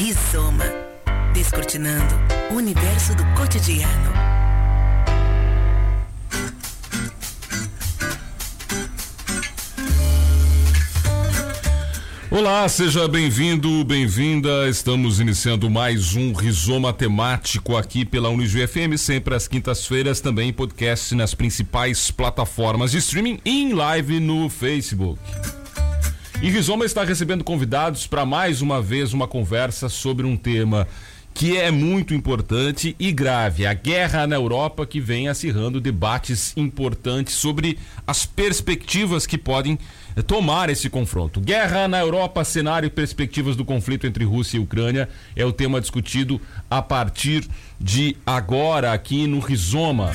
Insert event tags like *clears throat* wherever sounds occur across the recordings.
Rizoma. Descortinando o universo do cotidiano. Olá, seja bem-vindo, bem-vinda. Estamos iniciando mais um Rizoma Temático aqui pela Unijuí FM, sempre às quintas-feiras, também podcast nas principais plataformas de streaming e em live no Facebook. E Rizoma está recebendo convidados para mais uma vez uma conversa sobre um tema que é muito importante e grave, a guerra na Europa que vem acirrando debates importantes sobre as perspectivas que podem tomar esse confronto. Guerra na Europa, cenário e perspectivas do conflito entre Rússia e Ucrânia é o tema discutido a partir de agora aqui no Rizoma.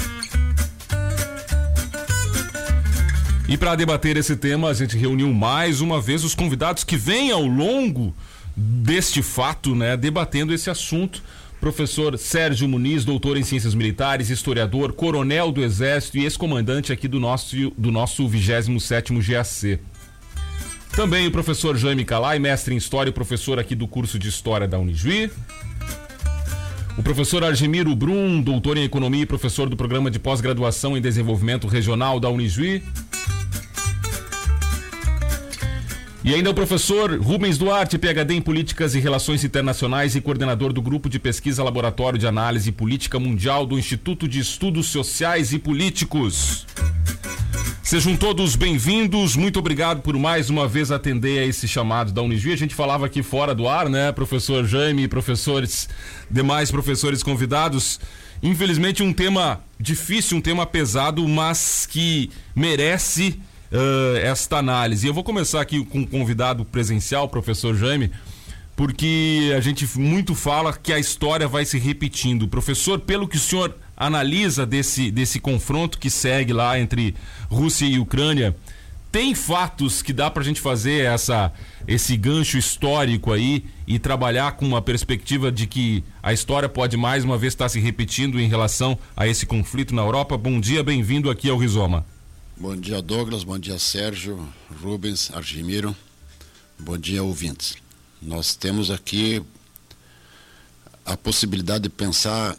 E para debater esse tema, a gente reuniu mais uma vez os convidados que vêm ao longo deste fato, né, debatendo esse assunto. Professor Sérgio Muniz, doutor em Ciências Militares, historiador, coronel do Exército e ex-comandante aqui do nosso, do nosso 27º GAC. Também o professor Jaime Calai, mestre em História e professor aqui do curso de História da Unijuí. O professor Argemiro Brum, doutor em Economia e professor do Programa de Pós-Graduação em Desenvolvimento Regional da Unijuí. E ainda o professor Rubens Duarte, PhD em Políticas e Relações Internacionais e coordenador do Grupo de Pesquisa Laboratório de Análise Política Mundial do Instituto de Estudos Sociais e Políticos. Sejam todos bem-vindos, muito obrigado por mais uma vez atender a esse chamado da Unijuí. A gente falava aqui fora do ar, né, professor Jaime, professores, demais professores convidados. Infelizmente um tema difícil, um tema pesado, mas que merece uh, esta análise. Eu vou começar aqui com um convidado presencial, professor Jaime, porque a gente muito fala que a história vai se repetindo. Professor, pelo que o senhor analisa desse, desse confronto que segue lá entre Rússia e Ucrânia, tem fatos que dá para a gente fazer essa, esse gancho histórico aí e trabalhar com uma perspectiva de que a história pode mais uma vez estar se repetindo em relação a esse conflito na Europa? Bom dia, bem-vindo aqui ao Rizoma. Bom dia, Douglas. Bom dia, Sérgio, Rubens, Argimiro. Bom dia, ouvintes. Nós temos aqui a possibilidade de pensar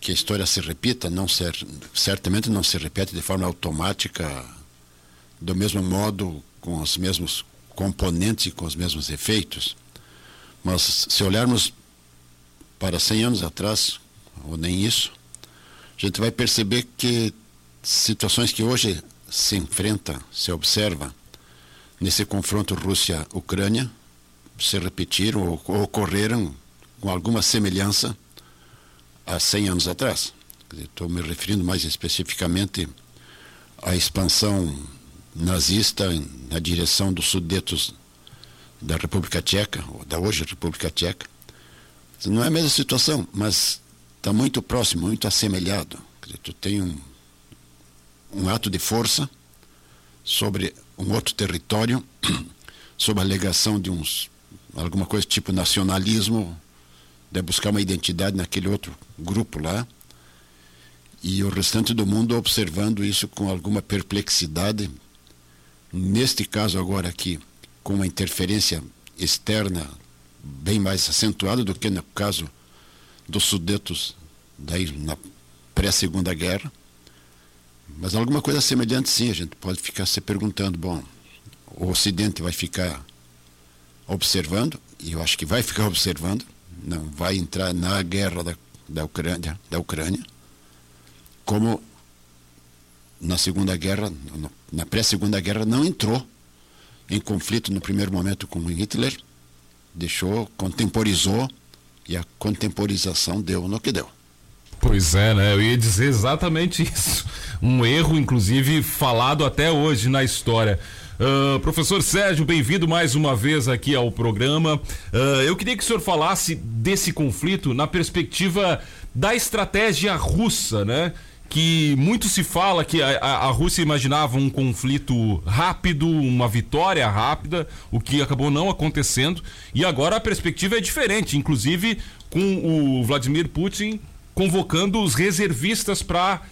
que a história se repita, não ser, certamente não se repete de forma automática, do mesmo modo, com os mesmos componentes e com os mesmos efeitos. Mas se olharmos para 100 anos atrás, ou nem isso, a gente vai perceber que situações que hoje se enfrenta, se observa nesse confronto Rússia-Ucrânia se repetiram ou, ocorreram com alguma semelhança há 100 anos atrás. Estou me referindo mais especificamente à expansão nazista na direção dos sudetos da República Tcheca, ou da hoje República Tcheca. Não é a mesma situação, mas está muito próximo, muito assemelhado. Tu tem um um ato de força sobre um outro território, *clears throat* sob a alegação de uns alguma coisa tipo nacionalismo, de buscar uma identidade naquele outro grupo lá, e o restante do mundo observando isso com alguma perplexidade. Neste caso agora aqui, com uma interferência externa bem mais acentuada do que no caso dos Sudetos daí na pré-segunda guerra. Mas alguma coisa semelhante sim, a gente pode ficar se perguntando, bom, o Ocidente vai ficar observando, e eu acho que vai ficar *laughs* observando, não vai entrar na guerra da, da, Ucrânia, da Ucrânia, como na Segunda Guerra, na pré-Segunda Guerra, não entrou em conflito no primeiro momento com Hitler, deixou, contemporizou, e a contemporização deu no que deu. Pois é, né? Eu ia dizer exatamente isso. Um erro, inclusive, falado até hoje na história. Uh, professor Sérgio, bem-vindo mais uma vez aqui ao programa. Uh, eu queria que o senhor falasse desse conflito na perspectiva da estratégia russa, né? Que muito se fala que a, a, a Rússia imaginava um conflito rápido, uma vitória rápida, o que acabou não acontecendo. E agora a perspectiva é diferente, inclusive com o Vladimir Putin convocando os reservistas para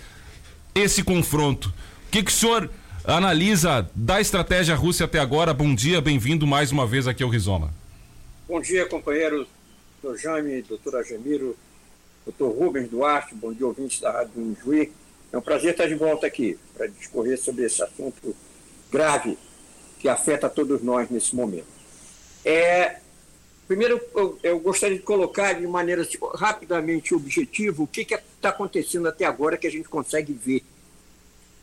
esse confronto. O que, que o senhor analisa da estratégia Rússia até agora? Bom dia, bem-vindo mais uma vez aqui ao Rizoma. Bom dia, companheiros doutor Jaime, doutor Agemiro, doutor Rubens Duarte, bom dia, ouvintes da Rádio Injuí. É um prazer estar de volta aqui para discorrer sobre esse assunto grave que afeta todos nós nesse momento. É, primeiro, eu, eu, gostaria de colocar de maneira tipo, rapidamente objetiva o que está acontecendo até agora que a gente consegue ver.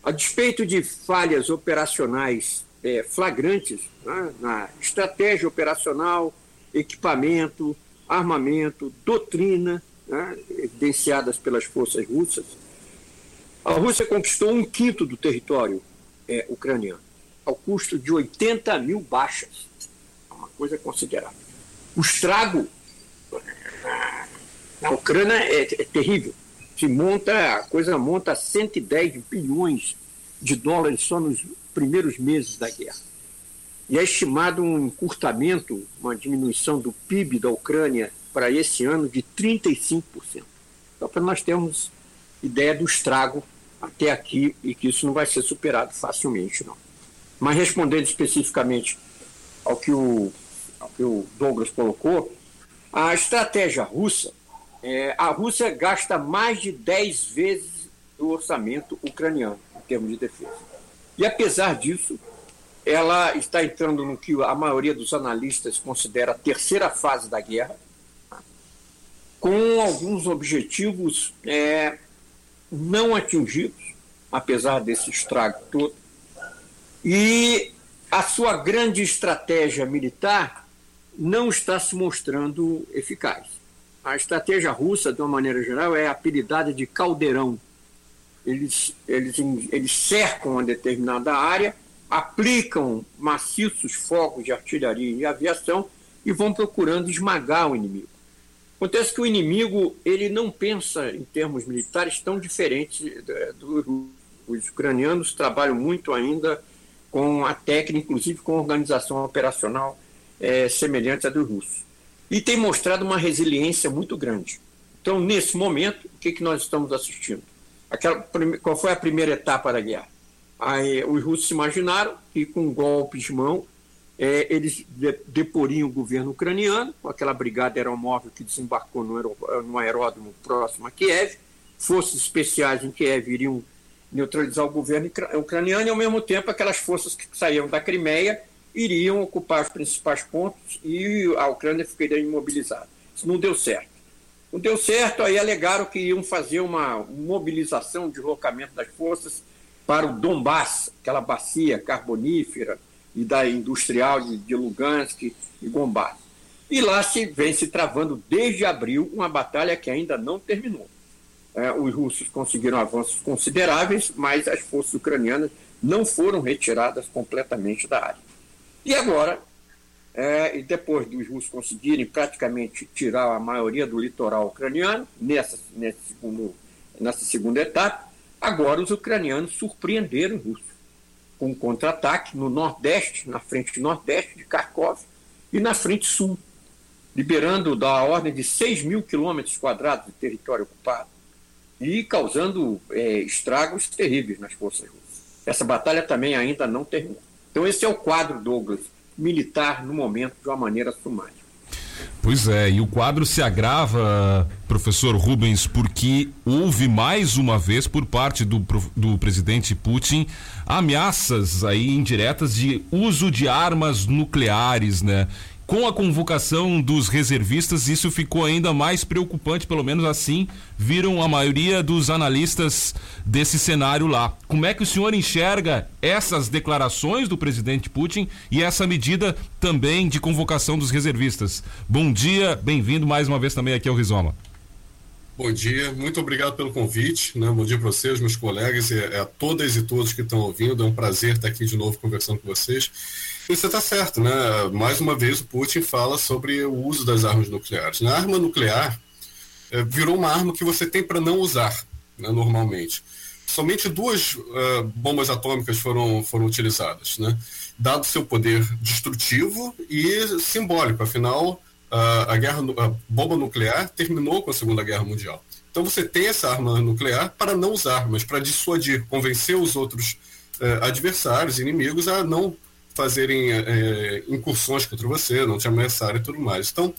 A despeito de falhas operacionais é, flagrantes né, na estratégia operacional, equipamento, armamento, doutrina, né, evidenciadas pelas forças russas, a Rússia conquistou um quinto do território é, ucraniano, ao custo de 80 mil baixas. É uma coisa considerável. O estrago na Ucrânia é, é terrível. Se monta, a coisa monta 110 bilhões de dólares só nos primeiros meses da guerra. E é estimado um encurtamento, uma diminuição do PIB da Ucrânia para esse ano de 35%. Só para nós termos ideia do estrago até aqui e que isso não vai ser superado facilmente, não. Mas respondendo especificamente ao que o, que o Douglas colocou, a estratégia russa, é, a Rússia gasta mais de 10 vezes o orçamento ucraniano em termos de defesa. E apesar disso, ela está entrando no que a maioria dos analistas considera a terceira fase da guerra, com alguns objetivos é, não atingidos, apesar desse estrago todo. E a sua grande estratégia militar não está se mostrando eficaz. A estratégia russa, de uma maneira geral, é apelidada de caldeirão. Eles, eles, eles cercam uma determinada área, aplicam maciços fogos de artilharia e aviação e vão procurando esmagar o inimigo. Acontece que o inimigo ele não pensa em termos militares tão diferentes dos os ucranianos trabalham muito ainda com a técnica, inclusive com a organização operacional é, semelhante à dos russos. E tem mostrado uma resiliência muito grande. Então, nesse momento, o que, que nós estamos assistindo? Aquela, qual foi a primeira etapa da guerra? Aí, os russos imaginaram que, com golpes de mão, é, eles deporiam o governo ucraniano, com aquela brigada aeromóvel que desembarcou no, aeró, no aeródromo próximo a Kiev. Forças especiais em Kiev iriam neutralizar o governo ucraniano e, ao mesmo tempo, aquelas forças que saíam da Crimeia iriam ocupar os principais pontos e a Ucrânia ficaria imobilizada. Isso não deu certo. Não deu certo, aí alegaram que iam fazer uma mobilização, um deslocamento das forças para o Donbass, aquela bacia carbonífera, e da industrial de, de Lugansk e Gombás. E lá se vem se travando desde abril uma batalha que ainda não terminou. É, os russos conseguiram avanços consideráveis, mas as forças ucranianas não foram retiradas completamente da área. E agora, é, e depois dos russos conseguirem praticamente tirar a maioria do litoral ucraniano, nessa, segundo, nessa segunda etapa, agora os ucranianos surpreenderam os russos com um contra-ataque no Nordeste, na frente Nordeste de Kharkov e na frente Sul, liberando da ordem de 6 mil quilômetros quadrados de território ocupado e causando é, estragos terríveis nas forças russas. Essa batalha também ainda não terminou. Então, esse é o quadro, Douglas, militar no momento, de uma maneira sumária. Pois é, e o quadro se agrava, professor Rubens, porque houve mais uma vez por parte do, do presidente Putin ameaças aí indiretas de uso de armas nucleares, né? Com a convocação dos reservistas, isso ficou ainda mais preocupante, pelo menos assim viram a maioria dos analistas desse cenário lá. Como é que o senhor enxerga essas declarações do presidente Putin e essa medida também de convocação dos reservistas? Bom dia, bem-vindo mais uma vez também aqui ao Rizoma. Bom dia, muito obrigado pelo convite. Né? Bom dia para vocês, meus colegas, e a todas e todos que estão ouvindo. É um prazer estar aqui de novo conversando com vocês. Você está certo, né? Mais uma vez o Putin fala sobre o uso das armas nucleares. Na arma nuclear é, virou uma arma que você tem para não usar, né, normalmente. Somente duas uh, bombas atômicas foram, foram utilizadas, né? Dado seu poder destrutivo e simbólico, afinal, a, guerra, a bomba nuclear terminou com a Segunda Guerra Mundial. Então você tem essa arma nuclear para não usar, mas para dissuadir, convencer os outros uh, adversários, inimigos, a não fazerem é, incursões contra você, não te ameaçarem e tudo mais. Então,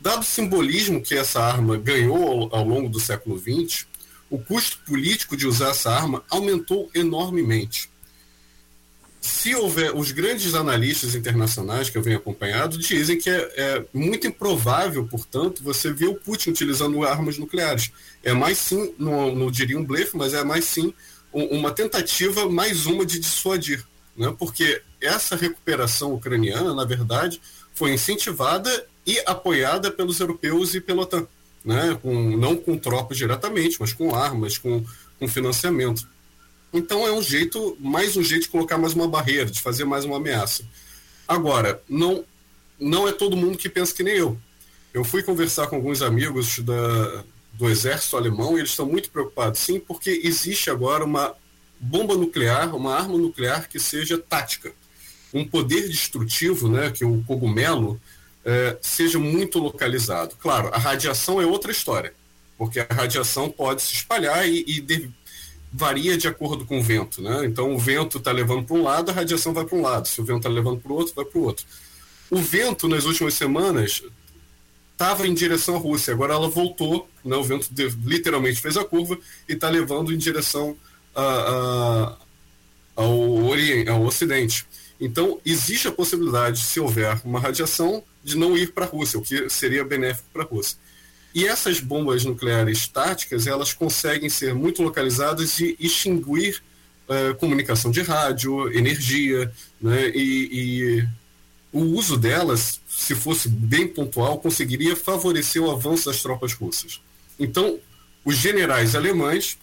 dado o simbolismo que essa arma ganhou ao, ao longo do século XX, o custo político de usar essa arma aumentou enormemente. Se houver, os grandes analistas internacionais que eu venho acompanhado dizem que é, é muito improvável, portanto, você ver o Putin utilizando armas nucleares. É mais sim, não, não diria um blefe, mas é mais sim uma tentativa, mais uma de dissuadir. Né? Porque essa recuperação ucraniana, na verdade, foi incentivada e apoiada pelos europeus e pela OTAN né? com, não com tropas diretamente, mas com armas, com, com financiamento. Então é um jeito, mais um jeito de colocar mais uma barreira, de fazer mais uma ameaça. Agora, não, não é todo mundo que pensa que nem eu. Eu fui conversar com alguns amigos da, do exército alemão e eles estão muito preocupados, sim, porque existe agora uma bomba nuclear, uma arma nuclear que seja tática. Um poder destrutivo, né, que o cogumelo é, seja muito localizado. Claro, a radiação é outra história, porque a radiação pode se espalhar e, e de, varia de acordo com o vento. Né? Então, o vento está levando para um lado, a radiação vai para um lado. Se o vento está levando para o outro, vai para o outro. O vento, nas últimas semanas, estava em direção à Rússia, agora ela voltou, né? o vento de, literalmente fez a curva e está levando em direção a, a, ao, Oriente, ao Ocidente. Então, existe a possibilidade, se houver uma radiação, de não ir para a Rússia, o que seria benéfico para a Rússia. E essas bombas nucleares táticas, elas conseguem ser muito localizadas e extinguir uh, comunicação de rádio, energia, né? e, e o uso delas, se fosse bem pontual, conseguiria favorecer o avanço das tropas russas. Então, os generais alemães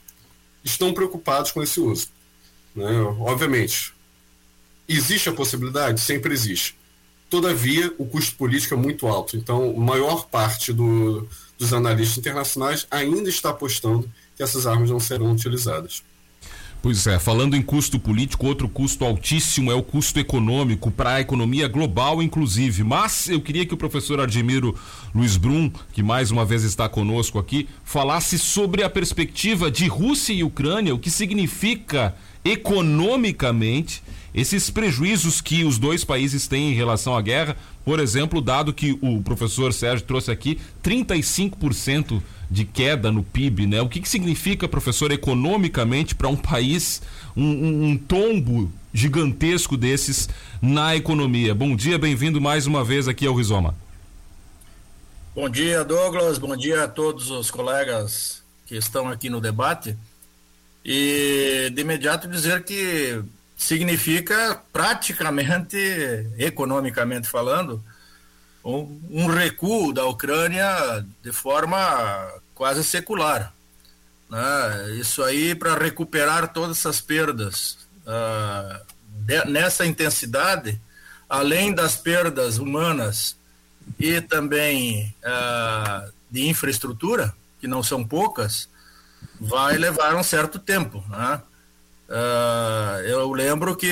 estão preocupados com esse uso. Né? Obviamente, existe a possibilidade? Sempre existe. Todavia, o custo político é muito alto. Então, a maior parte do, dos analistas internacionais ainda está apostando que essas armas não serão utilizadas. Pois é, falando em custo político, outro custo altíssimo é o custo econômico para a economia global, inclusive. Mas eu queria que o professor Admiro Luiz Brum, que mais uma vez está conosco aqui, falasse sobre a perspectiva de Rússia e Ucrânia, o que significa economicamente esses prejuízos que os dois países têm em relação à guerra, por exemplo, dado que o professor Sérgio trouxe aqui 35% de queda no PIB, né? O que, que significa, professor, economicamente para um país um, um, um tombo gigantesco desses na economia? Bom dia, bem-vindo mais uma vez aqui ao Rizoma. Bom dia, Douglas. Bom dia a todos os colegas que estão aqui no debate. E de imediato dizer que significa praticamente, economicamente falando, um, um, recuo da Ucrânia de forma quase secular. Né? Isso aí para recuperar todas essas perdas uh, de, nessa intensidade, além das perdas humanas e também uh, de infraestrutura, que não são poucas, vai levar um certo tempo. Né? Uh, eu lembro que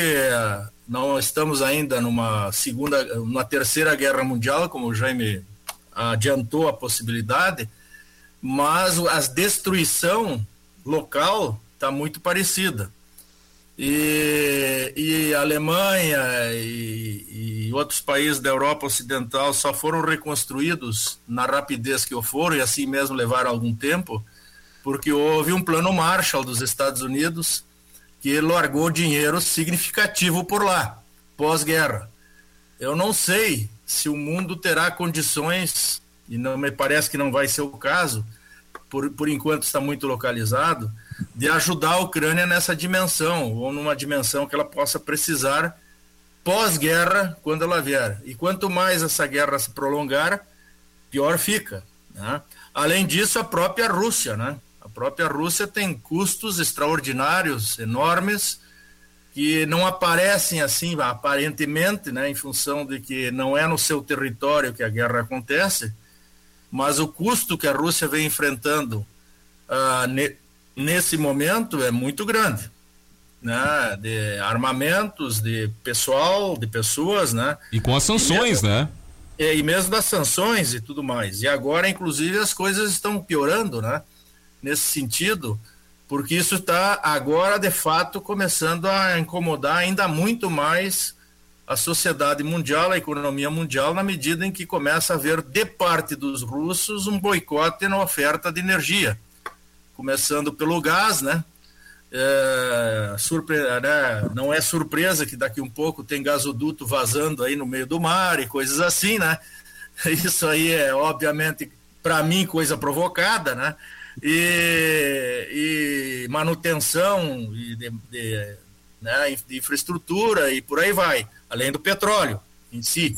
não estamos ainda numa segunda, numa terceira guerra mundial, como o Jaime adiantou a possibilidade, mas a destruição local está muito parecida. E, e a Alemanha e, e, outros países da Europa Ocidental só foram reconstruídos na rapidez que foram, e assim mesmo levaram algum tempo, porque houve um plano Marshall dos Estados Unidos que largou dinheiro significativo por lá, pós-guerra. Eu não sei se o mundo terá condições, e não me parece que não vai ser o caso, por, por enquanto está muito localizado, de ajudar a Ucrânia nessa dimensão, ou numa dimensão que ela possa precisar pós-guerra, quando ela vier. E quanto mais essa guerra se prolongar, pior fica. Né? Além disso, a própria Rússia, né? A própria Rússia tem custos extraordinários, enormes, que não aparecem assim aparentemente, né, em função de que não é no seu território que a guerra acontece, mas o custo que a Rússia vem enfrentando uh, ne, nesse momento é muito grande, né, de armamentos, de pessoal, de pessoas, né? E com as sanções, e mesmo, né? É, e mesmo das sanções e tudo mais. E agora, inclusive, as coisas estão piorando, né? Nesse sentido, porque isso está agora de fato começando a incomodar ainda muito mais a sociedade mundial, a economia mundial, na medida em que começa a haver, de parte dos russos, um boicote na oferta de energia. Começando pelo gás, né? É, surpre... né? Não é surpresa que daqui um pouco tem gasoduto vazando aí no meio do mar e coisas assim, né? *laughs* Isso aí é, obviamente, para mim, coisa provocada, né? E, e manutenção de, de, né, de infraestrutura e por aí vai além do petróleo em si.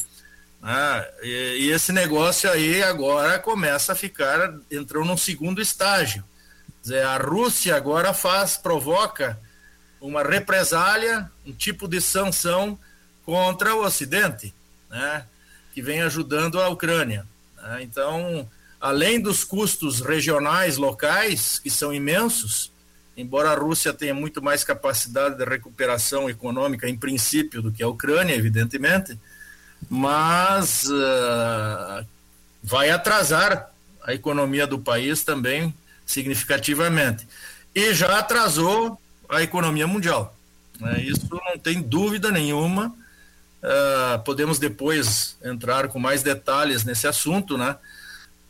Ah, e, e, esse negócio aí agora começa a ficar, entrou num segundo estágio. Dizer, a Rússia agora faz, provoca uma represália, um tipo de sanção contra o Ocidente, né, que vem ajudando a Ucrânia. Né? Então, além dos custos regionais, locais, que são imensos, embora a Rússia tenha muito mais capacidade de recuperação econômica, em princípio, do que a Ucrânia, evidentemente, mas uh, vai atrasar a economia do país também significativamente. E já atrasou a economia mundial. Né? Isso não tem dúvida nenhuma. Uh, podemos depois entrar com mais detalhes nesse assunto, né?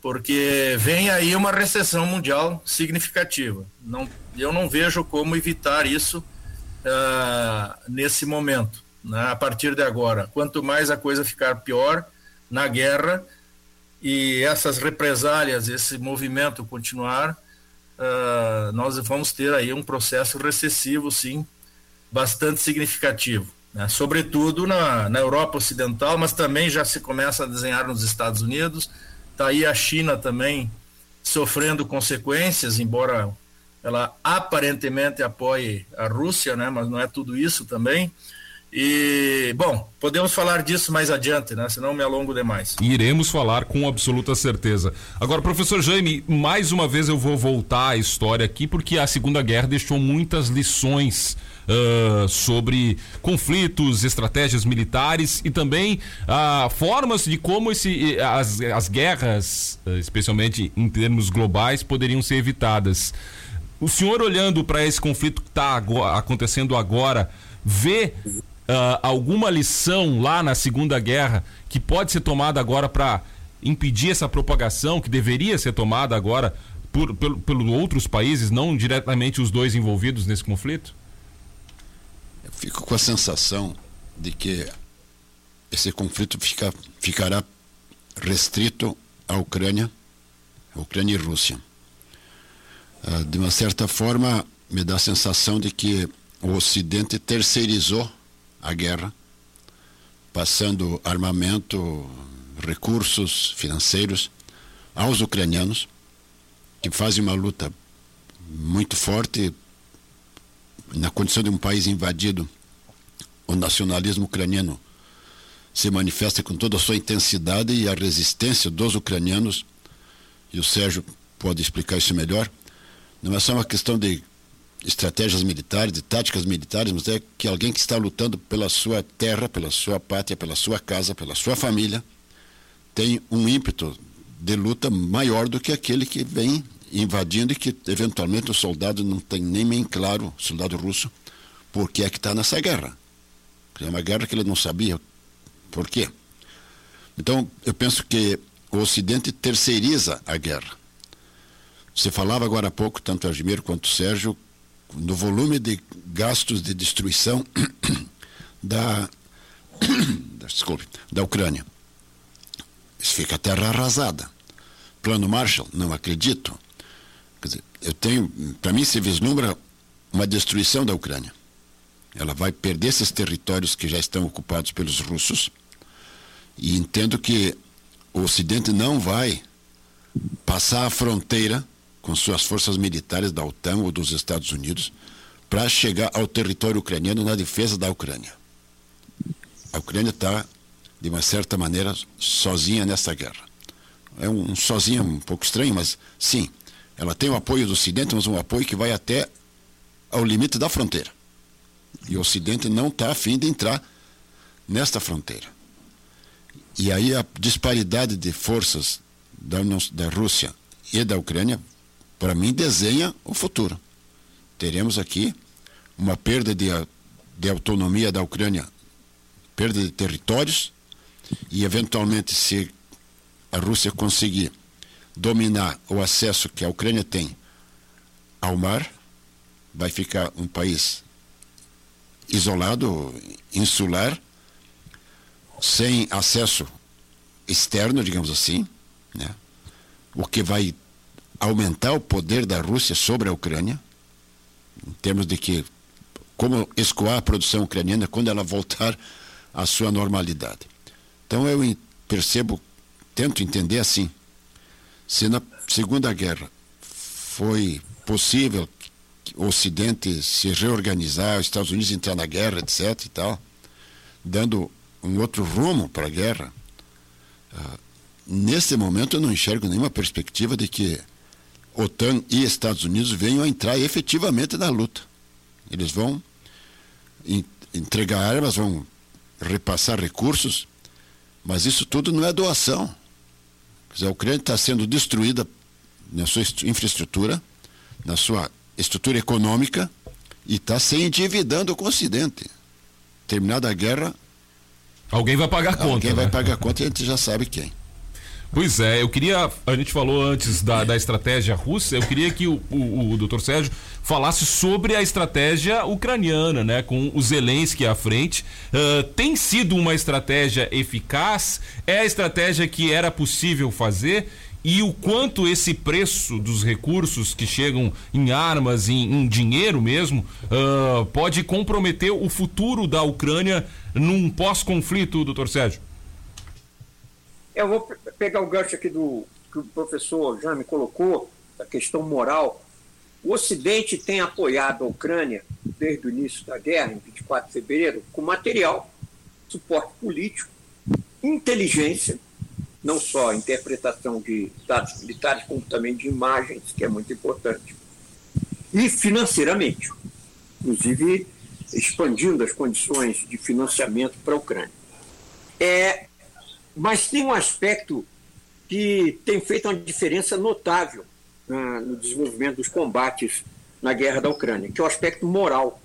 Porque vem aí uma recessão mundial significativa. Não, eu não vejo como evitar isso uh, nesse momento, né, a partir de agora. Quanto mais a coisa ficar pior na guerra e essas represálias, esse movimento continuar, uh, nós vamos ter aí um processo recessivo, sim, bastante significativo. Né, sobretudo na, na Europa Ocidental, mas também já se começa a desenhar nos Estados Unidos Está aí a China também sofrendo consequências, embora ela aparentemente apoie a Rússia, né? Mas não é tudo isso também. E, bom, podemos falar disso mais adiante, né? Senão me alongo demais. Iremos falar com absoluta certeza. Agora, professor Jaime, mais uma vez eu vou voltar à história aqui, porque a Segunda Guerra deixou muitas lições uh, sobre conflitos, estratégias militares e também uh, formas de como esse, as, as guerras, uh, especialmente em termos globais, poderiam ser evitadas. O senhor, olhando para esse conflito que está acontecendo agora, vê Uh, alguma lição lá na Segunda Guerra que pode ser tomada agora para impedir essa propagação, que deveria ser tomada agora por, por, por outros países, não diretamente os dois envolvidos nesse conflito? Fico com a sensação de que esse conflito fica, ficará restrito à Ucrânia, à Ucrânia e Rússia. Ah, de uma certa forma, me dá a sensação de que o Ocidente terceirizou a guerra, passando armamento, recursos financeiros aos ucranianos, que fazem uma luta muito forte na condição de um país invadido, o nacionalismo ucraniano se manifesta com toda a sua intensidade e a resistência dos ucranianos, e o Sérgio pode explicar isso melhor, não é só uma questão de estratégias militares, de táticas militares, mas é que alguém que está lutando pela sua terra, pela sua pátria, pela sua casa, pela sua família, tem um ímpeto de luta maior do que aquele que vem invadindo e que eventualmente o soldado não tem nem bem claro, o soldado russo, por que é que está nessa guerra. É uma guerra que ele não sabia por quê. Então, eu penso que o Ocidente terceiriza a guerra. Você falava agora há pouco, tanto Argimiro quanto o Sérgio, no volume de gastos de destruição *coughs* *coughs* da, desculpe, da Ucrânia. Isso fica terra arrasada. Plano Marshall, não acredito. Eu tenho, para mim se vislumbra uma destruição da Ucrânia. Ela vai perder esses territórios que já estão ocupados pelos russos. E entendo que o Ocidente não vai passar a fronteira com suas forças militares da OTAN ou dos Estados Unidos para chegar ao território ucraniano na defesa da Ucrânia. A Ucrânia está, de uma certa maneira, sozinha nessa guerra. É um, um sozinha um pouco estranho, mas sim, ela tem o apoio do Ocidente, mas um apoio que vai até ao limite da fronteira. E o Ocidente não está afim de entrar nesta fronteira. E aí a disparidade de forças da, da Rússia e da Ucrânia, para mim, desenha o futuro. Teremos aqui uma perda de, de autonomia da Ucrânia perda de territórios e, eventualmente, se a Rússia conseguir dominar o acesso que a Ucrânia tem ao mar, vai ficar um país isolado, insular, sem acesso externo, digamos assim, né? o que vai aumentar o poder da Rússia sobre a Ucrânia, em termos de que como escoar a produção ucraniana quando ela voltar à sua normalidade. Então eu percebo, tento entender assim, se na Segunda Guerra foi possível o Ocidente se reorganizar, os Estados Unidos entrar na guerra, etc. e tal, dando um outro rumo para a guerra, uh, nesse momento eu não enxergo nenhuma perspectiva de que OTAN e Estados Unidos venham a entrar efetivamente na luta. Eles vão entregar armas, vão repassar recursos, mas isso tudo não é doação. Dizer, a Ucrânia está sendo destruída na sua infraestrutura, na sua estrutura econômica e está se endividando com o Ocidente. Terminada a guerra. Alguém vai pagar a conta. Alguém né? vai pagar a conta e a gente já sabe quem. Pois é, eu queria. A gente falou antes da, da estratégia russa, eu queria que o, o, o doutor Sérgio falasse sobre a estratégia ucraniana, né? Com o Zelensky à frente. Uh, tem sido uma estratégia eficaz? É a estratégia que era possível fazer? e o quanto esse preço dos recursos que chegam em armas, em, em dinheiro mesmo, uh, pode comprometer o futuro da Ucrânia num pós-conflito, doutor Sérgio? Eu vou pegar o gancho aqui do que o professor já me colocou, da questão moral. O Ocidente tem apoiado a Ucrânia desde o início da guerra, em 24 de fevereiro, com material, suporte político, inteligência não só interpretação de dados militares, como também de imagens, que é muito importante. E financeiramente, inclusive expandindo as condições de financiamento para a Ucrânia. É, mas tem um aspecto que tem feito uma diferença notável né, no desenvolvimento dos combates na guerra da Ucrânia, que é o aspecto moral.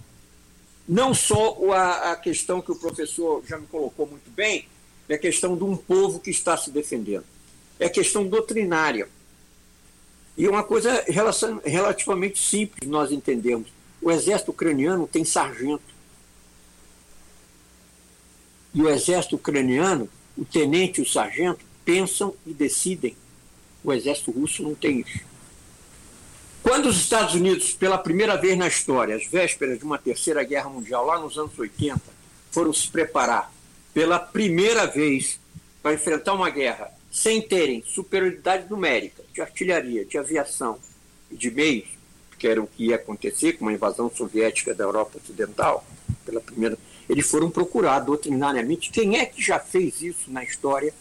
Não só a, a questão que o professor já me colocou muito bem, é questão de um povo que está se defendendo. É questão doutrinária. E uma coisa relativamente simples nós entendemos. O exército ucraniano tem sargento. E o exército ucraniano, o tenente e o sargento, pensam e decidem. O exército russo não tem isso. Quando os Estados Unidos, pela primeira vez na história, às vésperas de uma terceira guerra mundial, lá nos anos 80, foram se preparar pela primeira vez para enfrentar uma guerra sem terem superioridade numérica de artilharia, de aviação e de meios, que era o que ia acontecer com uma invasão soviética da Europa Ocidental, pela primeira, eles foram procurar doutrinariamente quem é que já fez isso na história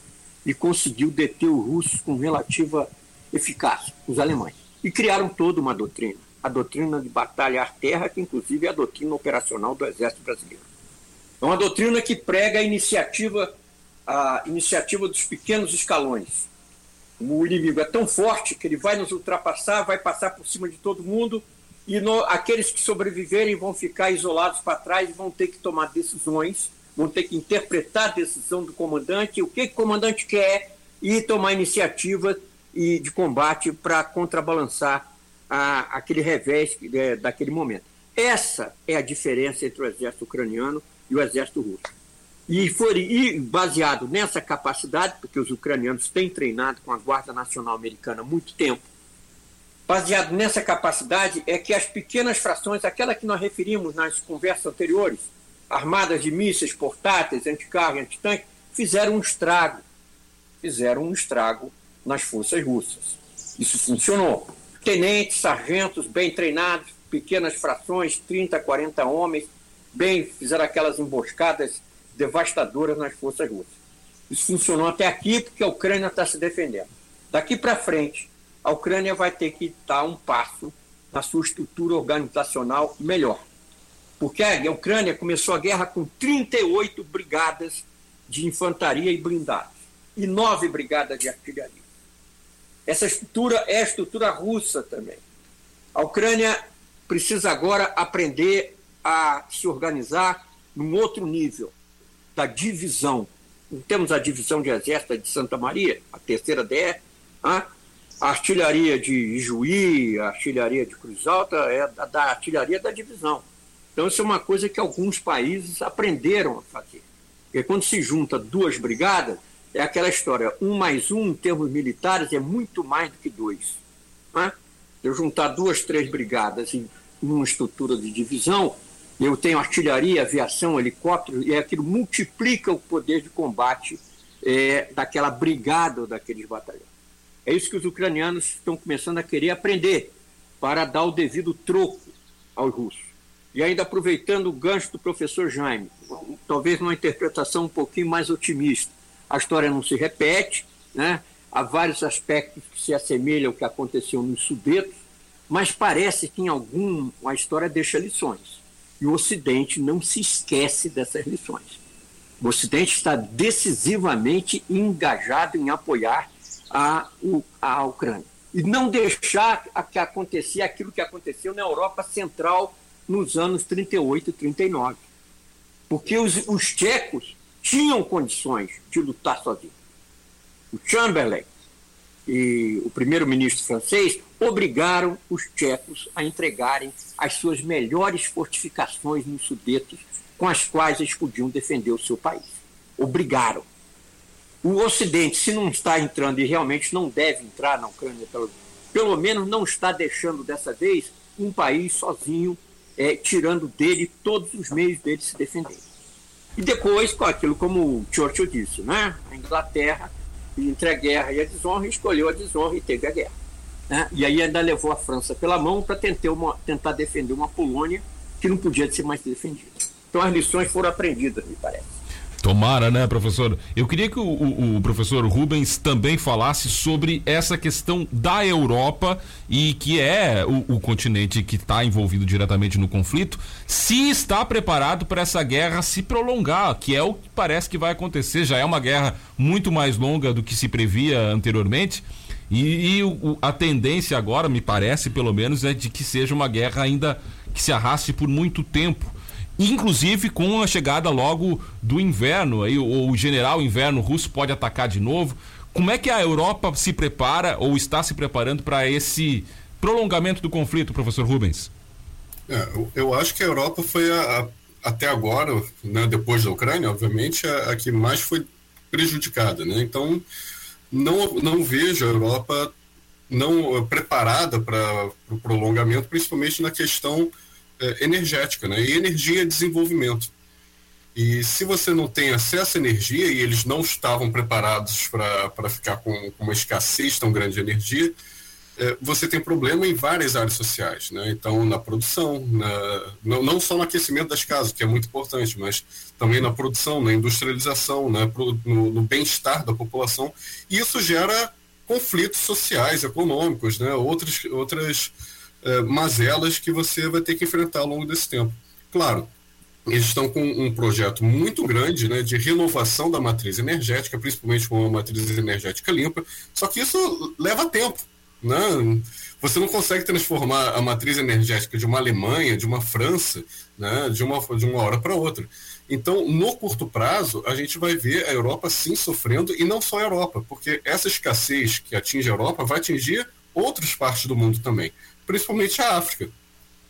e conseguiu deter os russos com relativa eficácia, os alemães. E criaram toda uma doutrina, a doutrina de batalha ar-terra, que inclusive é a doutrina operacional do Exército Brasileiro. É uma doutrina que prega a iniciativa, a iniciativa dos pequenos escalões. O inimigo é tão forte que ele vai nos ultrapassar, vai passar por cima de todo mundo, e no, aqueles que sobreviverem vão ficar isolados para trás vão ter que tomar decisões, vão ter que interpretar a decisão do comandante, o que, o comandante quer, e tomar iniciativa e de combate para contrabalançar a, aquele revés é, daquele momento. Essa é a diferença entre o exército ucraniano e o exército russo. E foi e baseado nessa capacidade, porque os ucranianos têm treinado com a Guarda Nacional Americana há muito tempo, baseado nessa capacidade é que as pequenas frações, aquela que nós referimos nas conversas anteriores, armadas de mísseis portáteis, anticarro e antitanque, fizeram um estrago. Fizeram um estrago nas forças russas. Isso funcionou. Tenentes, sargentos bem treinados, pequenas frações, 30, 40 homens, bem, fizeram aquelas emboscadas devastadoras nas forças russas. Isso funcionou até aqui porque a Ucrânia está se defendendo. Daqui para frente, a Ucrânia vai ter que dar um passo na sua estrutura organizacional melhor. Porque a Ucrânia começou a guerra com 38 brigadas de infantaria e blindados e nove brigadas de artilharia. Essa estrutura é a estrutura russa também. A Ucrânia precisa agora aprender a se organizar num outro nível, da divisão. Temos a divisão de exército de Santa Maria, a terceira DR, a artilharia de Juí, a artilharia de Cruz Alta é da, da artilharia da divisão. Então, isso é uma coisa que alguns países aprenderam a fazer. Porque quando se junta duas brigadas, é aquela história, um mais um em termos militares é muito mais do que dois. Né? Eu juntar duas, três brigadas em uma estrutura de divisão, eu tenho artilharia, aviação, helicóptero, e aquilo multiplica o poder de combate é, daquela brigada ou daqueles batalhões. É isso que os ucranianos estão começando a querer aprender para dar o devido troco aos russos. E ainda aproveitando o gancho do professor Jaime, talvez uma interpretação um pouquinho mais otimista. A história não se repete, né? há vários aspectos que se assemelham ao que aconteceu nos Sudetos, mas parece que em algum a história deixa lições. E o Ocidente não se esquece dessas lições. O Ocidente está decisivamente engajado em apoiar a, a Ucrânia. E não deixar que acontecer aquilo que aconteceu na Europa Central nos anos 38 e 39. Porque os, os tchecos tinham condições de lutar sozinhos. O Chamberlain e o primeiro-ministro francês obrigaram os tchecos a entregarem as suas melhores fortificações nos Sudetos, com as quais eles podiam defender o seu país. Obrigaram. O Ocidente, se não está entrando e realmente não deve entrar na Ucrânia, pelo, pelo menos não está deixando dessa vez um país sozinho, é, tirando dele todos os meios dele se defender. E depois, com aquilo como o Churchill disse, né? a Inglaterra, entre a guerra e a desonra, escolheu a desonra e teve a guerra. Né? E aí ainda levou a França pela mão para tentar, tentar defender uma Polônia que não podia ser mais defendida. Então as lições foram aprendidas, me parece. Tomara, né, professor? Eu queria que o, o, o, professor Rubens também falasse sobre essa questão da Europa e que é o, o continente que está envolvido diretamente no conflito, se está preparado para essa guerra se prolongar, que é o que parece que vai acontecer. Já é uma guerra muito mais longa do que se previa anteriormente. E, e a tendência agora, me parece, pelo menos, é de que seja uma guerra ainda que se arraste por muito tempo inclusive com a chegada logo do inverno, aí o, general inverno russo pode atacar de novo. Como é que a Europa se prepara ou está se preparando para esse prolongamento do conflito, professor Rubens? É, eu acho que a Europa foi a, a, até agora, né, depois da Ucrânia, obviamente, a, a, que mais foi prejudicada. Né? Então, não, não vejo a Europa não preparada para o pro prolongamento, principalmente na questão é, energética, né? E energia é desenvolvimento. E se você não tem acesso à energia, e eles não estavam preparados para ficar com, com, uma escassez tão grande de energia, é, você tem problema em várias áreas sociais. Né? Então, na produção, na, não, não, só no aquecimento das casas, que é muito importante, mas também na produção, na industrialização, né? no, no bem-estar da população. E isso gera conflitos sociais, econômicos, né? outras, outras uh, mazelas que você vai ter que enfrentar ao longo desse tempo. Claro, eles estão com um projeto muito grande né, de renovação da matriz energética, principalmente com uma matriz energética limpa, só que isso leva tempo. Né? Você não consegue transformar a matriz energética de uma Alemanha, de uma França, né, de, uma, de uma hora para outra. Então, no curto prazo, a gente vai ver a Europa sim sofrendo, e não só a Europa, porque essa escassez que atinge a Europa vai atingir outras partes do mundo também principalmente a África.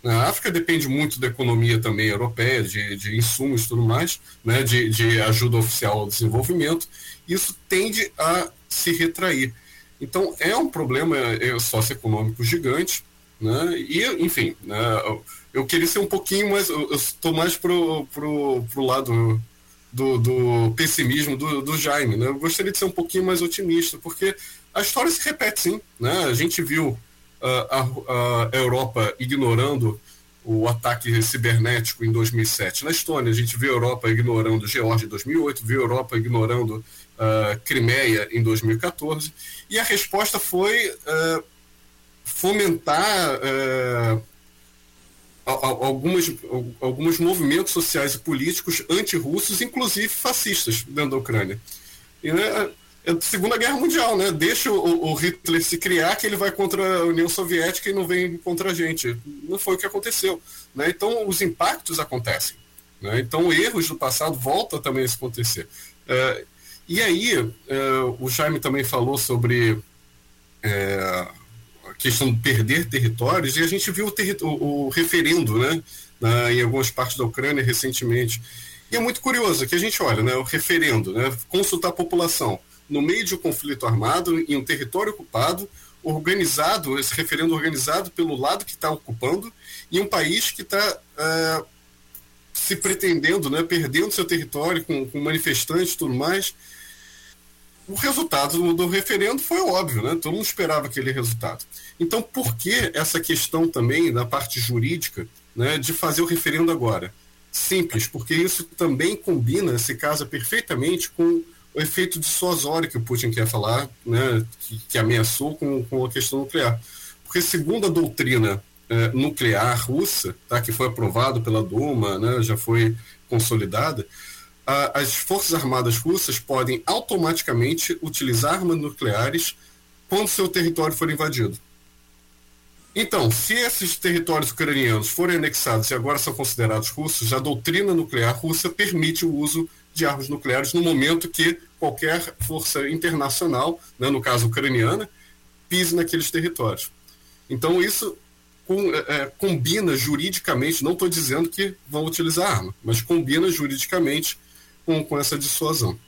A África depende muito da economia também europeia, de, de insumos e tudo mais, né, de, de ajuda oficial ao desenvolvimento. Isso tende a se retrair. Então, é um problema é, socioeconômico gigante, né? E, enfim, né, eu queria ser um pouquinho mais. Eu estou mais pro, pro, pro lado do, do pessimismo do, do Jaime, né? Eu gostaria de ser um pouquinho mais otimista, porque a história se repete, sim. Né? A gente viu a, a Europa ignorando o ataque cibernético em 2007 na Estônia, a gente viu a Europa ignorando Geórgia em 2008, viu a Europa ignorando uh, Crimeia em 2014, e a resposta foi uh, fomentar algumas, alguns movimentos sociais e políticos antirrussos, inclusive fascistas, dentro da Ucrânia. E, né, é Segunda Guerra Mundial, né? Deixa o, o, Hitler se criar que ele vai contra a União Soviética e não vem contra a gente. Não foi o que aconteceu. Né? Então, os impactos acontecem. Né? Então, erros do passado voltam também a se acontecer. Uh, e aí, uh, o Jaime também falou sobre uh, a questão de perder territórios, e a gente viu o, o, o referendo né, na, em algumas partes da Ucrânia recentemente. E é muito curioso que a gente olha, né, o referendo, né, consultar a população no meio de um conflito armado, em um território ocupado, organizado, esse referendo organizado pelo lado que está ocupando, em um país que está uh, se pretendendo, né, perdendo seu território com, com manifestantes e tudo mais. O resultado do, do, referendo foi óbvio, né? Todo mundo esperava aquele resultado. Então, por que essa questão também da parte jurídica, né, de fazer o referendo agora? Simples, porque isso também combina, se casa perfeitamente com o efeito dissuasório que o Putin quer falar, né, que, que ameaçou com, com a questão nuclear. Porque, segundo a doutrina é, nuclear russa, tá, que foi aprovado pela Duma, né, já foi consolidada, a, as Forças Armadas russas podem automaticamente utilizar armas nucleares quando seu território for invadido. Então, se esses territórios ucranianos forem anexados e agora são considerados russos, a doutrina nuclear russa permite o uso de armas nucleares no momento que qualquer força internacional, né, no caso ucraniana, pise naqueles territórios. Então isso com, é, é combina juridicamente, não estou dizendo que vão utilizar arma, mas combina juridicamente com, com essa dissuasão.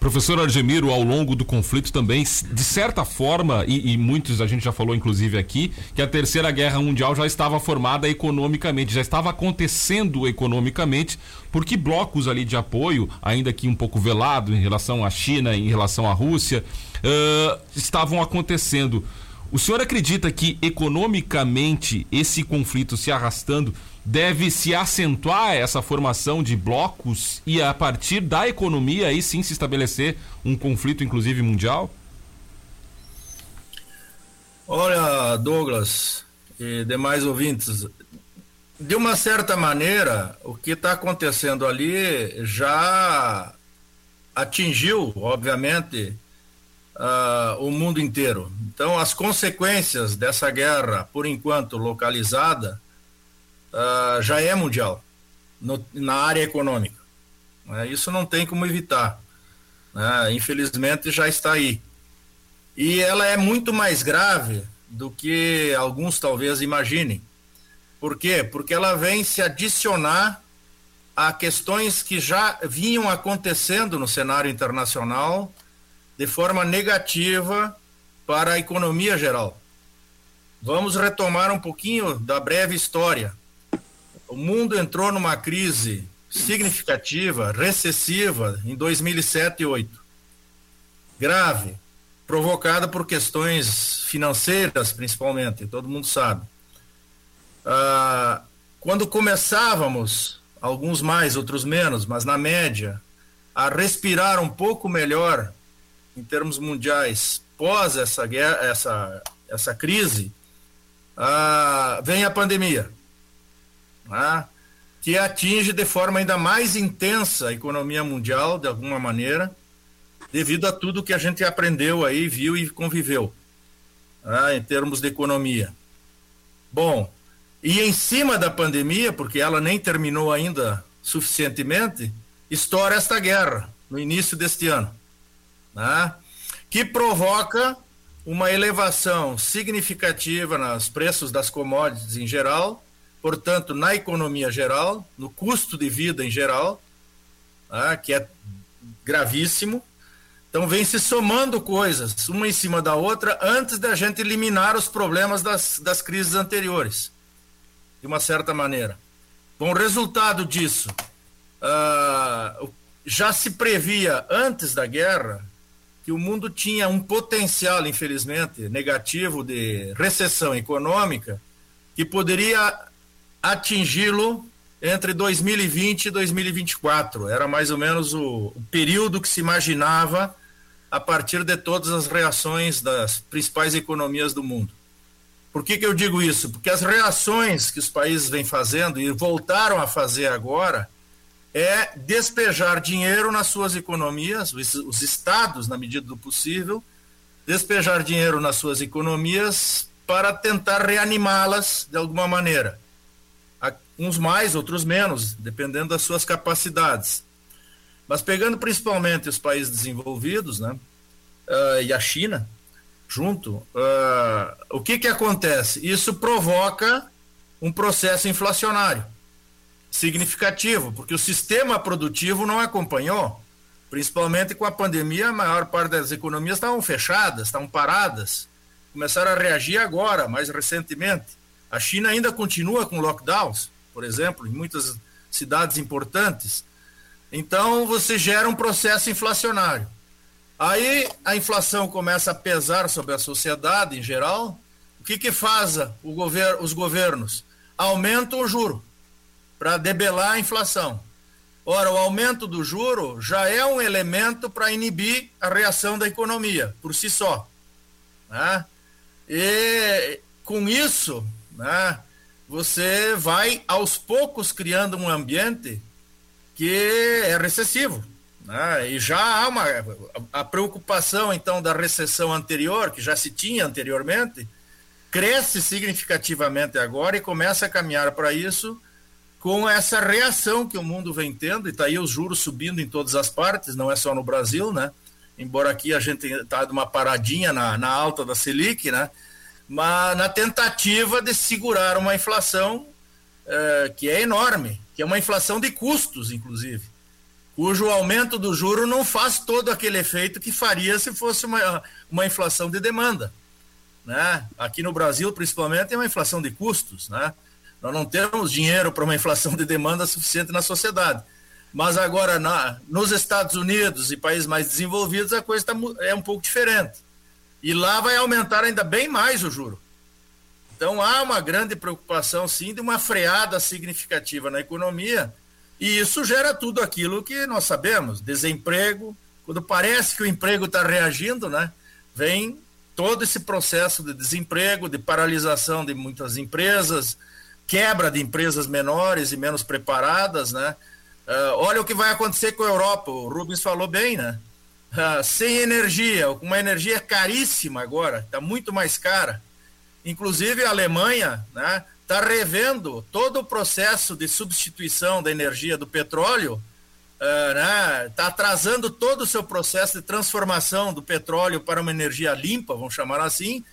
Professor Argemiro, ao longo do conflito também, de certa forma, e, e, muitos a gente já falou inclusive aqui, que a Terceira Guerra Mundial já estava formada economicamente, já estava acontecendo economicamente, porque blocos ali de apoio, ainda que um pouco velado em relação à China, em relação à Rússia, uh, estavam acontecendo. O senhor acredita que economicamente esse conflito se arrastando deve se acentuar essa formação de blocos e a partir da economia aí sim se estabelecer um conflito inclusive mundial? Olha, Douglas e demais ouvintes, de uma certa maneira, o que está acontecendo ali já atingiu, obviamente, uh, o mundo inteiro. Então, as consequências dessa guerra, por enquanto localizada, uh, já é mundial no, na área econômica. Né? Isso não tem como evitar. Né? Infelizmente já está aí. E ela é muito mais grave do que alguns talvez imaginem. Por quê? Porque ela vem se adicionar a questões que já vinham acontecendo no cenário internacional de forma negativa para a economia geral. Vamos retomar um pouquinho da breve história o mundo entrou numa crise significativa, recessiva, em 2007 e 2008. Grave, provocada por questões financeiras, principalmente, todo mundo sabe. Ah, quando começávamos, alguns mais, outros menos, mas na média, a respirar um pouco melhor em termos mundiais pós essa guerra, essa, essa crise, ah, vem a pandemia né, que atinge de forma ainda mais intensa a economia mundial, de alguma maneira, devido a tudo que a gente aprendeu aí, viu e conviveu, né, em termos de economia. Bom, e em cima da pandemia, porque ela nem terminou ainda suficientemente, estoura esta guerra no início deste ano, né, que provoca uma elevação significativa nos preços das commodities em geral portanto, na economia geral, no custo de vida em geral, ah, que é gravíssimo. Então, vem se somando coisas, uma em cima da outra, antes da gente eliminar os problemas das, das crises anteriores, de uma certa maneira. Bom, resultado disso, ah, já se previa antes da guerra que o mundo tinha um potencial, infelizmente, negativo de recessão econômica que poderia atingi-lo entre 2020 e 2024. Era mais ou menos o, o, período que se imaginava a partir de todas as reações das principais economias do mundo. Por que, que eu digo isso? Porque as reações que os países vêm fazendo e voltaram a fazer agora é despejar dinheiro nas suas economias, os, os estados, na medida do possível, despejar dinheiro nas suas economias para tentar reanimá-las de alguma maneira uns mais, outros menos, dependendo das suas capacidades. Mas pegando principalmente os países desenvolvidos, né, uh, e a China, junto, uh, o que que acontece? Isso provoca um processo inflacionário significativo, porque o sistema produtivo não acompanhou, principalmente com a pandemia, a maior parte das economias estavam fechadas, estavam paradas, começaram a reagir agora, mais recentemente. A China ainda continua com lockdowns, por exemplo, em muitas cidades importantes. Então você gera um processo inflacionário. Aí a inflação começa a pesar sobre a sociedade em geral. O que que faz gover os governos? Aumentam o juro para debelar a inflação. Ora, o aumento do juro já é um elemento para inibir a reação da economia por si só. Né? E com isso, né, você vai aos poucos criando um ambiente que é recessivo. Né? E já há uma a preocupação então da recessão anterior, que já se tinha anteriormente, cresce significativamente agora e começa a caminhar para isso com essa reação que o mundo vem tendo, e está aí os juros subindo em todas as partes, não é só no Brasil, né? Embora aqui a gente está de uma paradinha na, na alta da Selic, né? mas na tentativa de segurar uma inflação uh, que é enorme, que é uma inflação de custos, inclusive, cujo aumento do juro não faz todo aquele efeito que faria se fosse uma, uma inflação de demanda. Né? Aqui no Brasil, principalmente, é uma inflação de custos. Né? Nós não temos dinheiro para uma inflação de demanda suficiente na sociedade. Mas agora, na, nos Estados Unidos e países mais desenvolvidos, a coisa tá, é um pouco diferente e lá vai aumentar ainda bem mais o juro. Então há uma grande preocupação, sim, de uma freada significativa na economia, e isso gera tudo aquilo que nós sabemos: desemprego. Quando parece que o emprego está reagindo, né, vem todo esse processo de desemprego, de paralisação de muitas empresas, quebra de empresas menores e menos preparadas, né? Uh, olha o que vai acontecer com a Europa. O Rubens falou bem, né? uh, sem energia, uma energia caríssima agora, está muito mais cara. Inclusive a Alemanha está né, tá revendo todo o processo de substituição da energia do petróleo, está uh, né, tá atrasando todo o seu processo de transformação do petróleo para uma energia limpa, vamos chamar assim,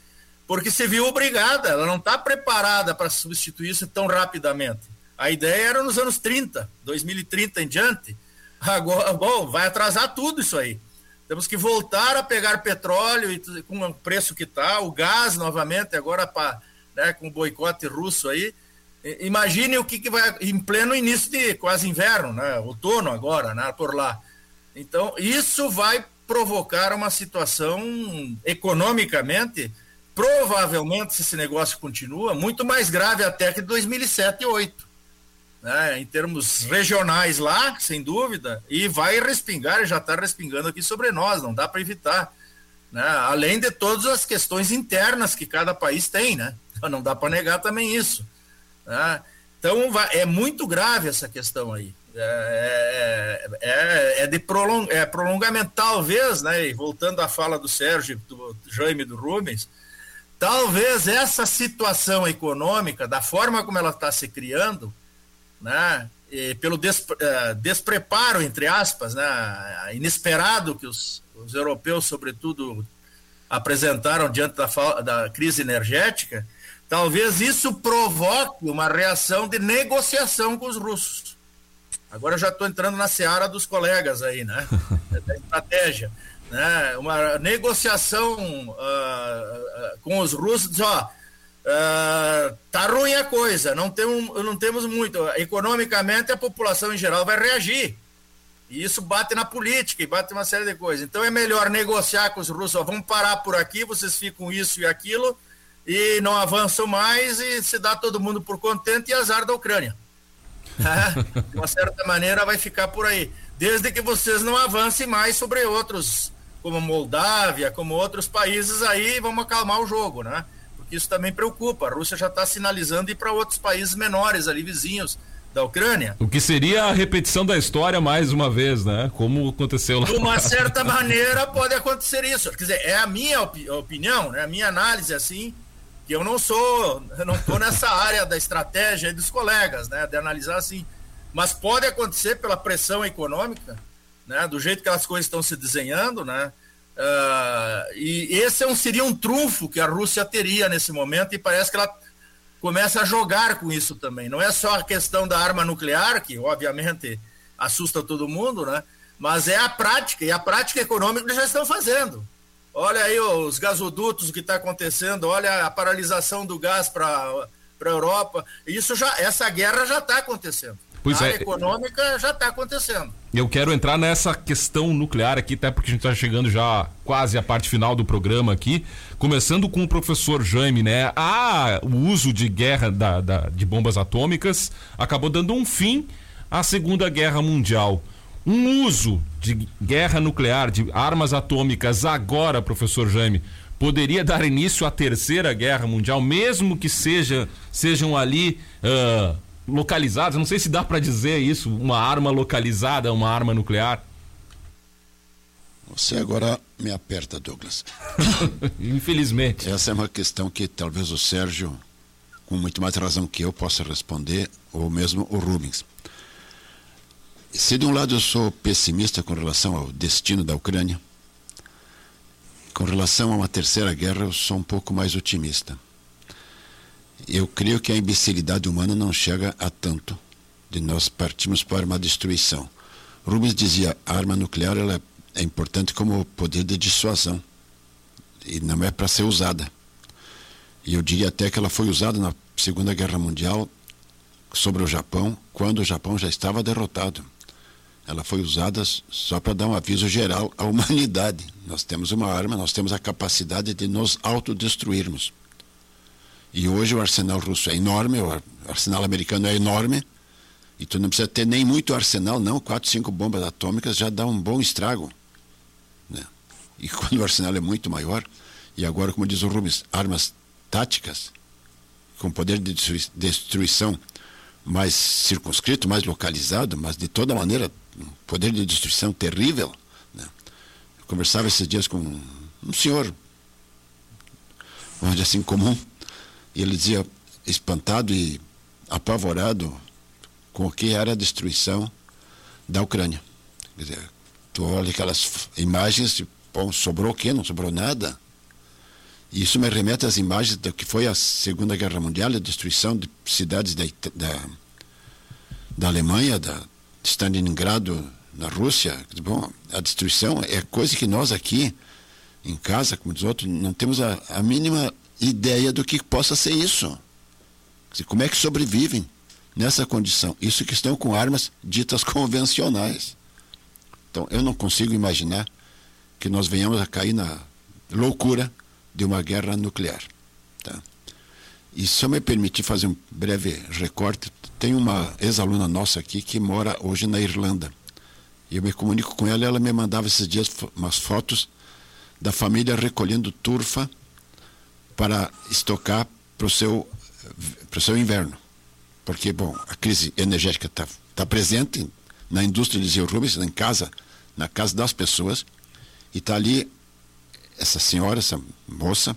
porque se viu obrigada, ela não está preparada para substituir isso tão rapidamente. A ideia era nos anos 30, 2030 em diante. Agora, bom, vai atrasar tudo isso aí. Temos que voltar a pegar petróleo e, com o preço que está, o gás novamente, agora pra, né, com o boicote russo aí. Imagine o que, que vai em pleno início de quase inverno, né, outono agora, né, por lá. Então, isso vai provocar uma situação economicamente, provavelmente, se esse negócio continua, muito mais grave até que 2007 e 2008 né, em termos regionais lá, sem dúvida, e vai respingar, já está respingando aqui sobre nós, não dá para evitar. Né, além de todas as questões internas que cada país tem, né? Não dá para negar também isso. Né? Então é muito grave essa questão aí. É, é, é, é de prolong, é prolongamento, talvez, né? E voltando à fala do Sérgio, do Jaime do Rubens, talvez essa situação econômica, da forma como ela está se criando, né? E pelo des, uh, despreparo, entre aspas, né? inesperado que os, os europeus, sobretudo, apresentaram diante da, da crise energética, talvez isso provoque uma reação de negociação com os russos. Agora eu já estou entrando na seara dos colegas aí, né? *laughs* da estratégia. Né? Uma negociação uh, com os russos, diz, ó, Uh, tá ruim a coisa, não temos, não temos muito. Economicamente, a população em geral vai reagir. E isso bate na política e bate uma série de coisas. Então é melhor negociar com os russos, ó, vamos parar por aqui, vocês ficam isso e aquilo, e não avançam mais, e se dá todo mundo por contente e azar da Ucrânia. É, de uma certa maneira vai ficar por aí. Desde que vocês não avancem mais sobre outros, como Moldávia, como outros países aí, vamos acalmar o jogo, né? isso também preocupa. A Rússia já está sinalizando ir para outros países menores ali, vizinhos da Ucrânia. O que seria a repetição da história mais uma vez, né? Como aconteceu lá. De uma *laughs* certa maneira pode acontecer isso. Quer dizer, é a minha opinião, né? a minha análise assim, que eu não sou, eu não estou nessa *laughs* área da estratégia dos colegas, né, de analisar assim, mas pode acontecer pela pressão econômica, né, do jeito que as coisas estão se desenhando, né, uh, e esse é um, seria um trunfo que a Rússia teria nesse momento e parece que ela começa a jogar com isso também. Não é só a questão da arma nuclear, que obviamente assusta todo mundo, né, mas é a prática, e a prática econômica eles já estão fazendo. Olha aí os gasodutos, o que está acontecendo, olha a paralisação do gás para a Europa. Isso já, essa guerra já está acontecendo. Pois a é. área econômica já está acontecendo. Eu quero entrar nessa questão nuclear aqui, até porque a gente está chegando já quase à parte final do programa aqui. Começando com o professor Jaime, né? Ah, o uso de guerra da, da, de bombas atômicas acabou dando um fim à Segunda Guerra Mundial. Um uso de guerra nuclear, de armas atômicas agora, professor Jaime, poderia dar início à Terceira Guerra Mundial, mesmo que seja, sejam ali uh, localizadas. Não sei se dá para dizer isso, uma arma localizada, uma arma nuclear. Você agora me aperta, Douglas. *laughs* Infelizmente. Essa é uma questão que talvez o Sérgio, com muito mais razão que eu, possa responder, ou mesmo o Rubens. Se de um lado eu sou pessimista com relação ao destino da Ucrânia, com relação a uma terceira guerra eu sou um pouco mais otimista. Eu creio que a imbecilidade humana não chega a tanto de nós partirmos para uma destruição. Rubens dizia, a arma nuclear ela é importante como poder de dissuasão e não é para ser usada. E eu diria até que ela foi usada na Segunda Guerra Mundial sobre o Japão, quando o Japão já estava derrotado ela foi usada só para dar um aviso geral à humanidade. Nós temos uma arma, nós temos a capacidade de nos autodestruirmos. E hoje o arsenal russo é enorme, o arsenal americano é enorme, e tu não precisa ter nem muito arsenal, não. Quatro, cinco bombas atômicas já dá um bom estrago. Né? E *laughs* quando o arsenal é muito maior, e agora, como diz o Rubens, armas táticas, com poder de destruição mais circunscrito, mais localizado, mas de toda maneira um poder de destruição terrível. Né? Eu conversava esses dias com um senhor, onde assim comum, e ele dizia espantado e apavorado com o que era a destruição da Ucrânia. Quer dizer, tu olha aquelas imagens, e, bom, sobrou o quê? Não sobrou nada. E isso me remete às imagens do que foi a Segunda Guerra Mundial, a destruição de cidades da, da, da Alemanha, da, de Stalingrado, na Rússia. Bom, a destruição é coisa que nós aqui, em casa, como os outros, não temos a, a mínima ideia do que possa ser isso. Como é que sobrevivem nessa condição? Isso que estão com armas ditas *laughs* convencionais. Então, eu não consigo imaginar que nós venhamos a cair na loucura de uma guerra nuclear. Tá? E se eu me permitir fazer um breve recorte, tem uma ex-aluna nossa aqui que mora hoje na Irlanda. Eu me comunico com ela ela me mandava esses dias umas fotos da família recolhendo turfa para estocar para o seu, pro seu inverno. Porque, bom, a crise energética está tá presente na indústria, o Rubens, em casa, na casa das pessoas, e está ali essa senhora, essa moça,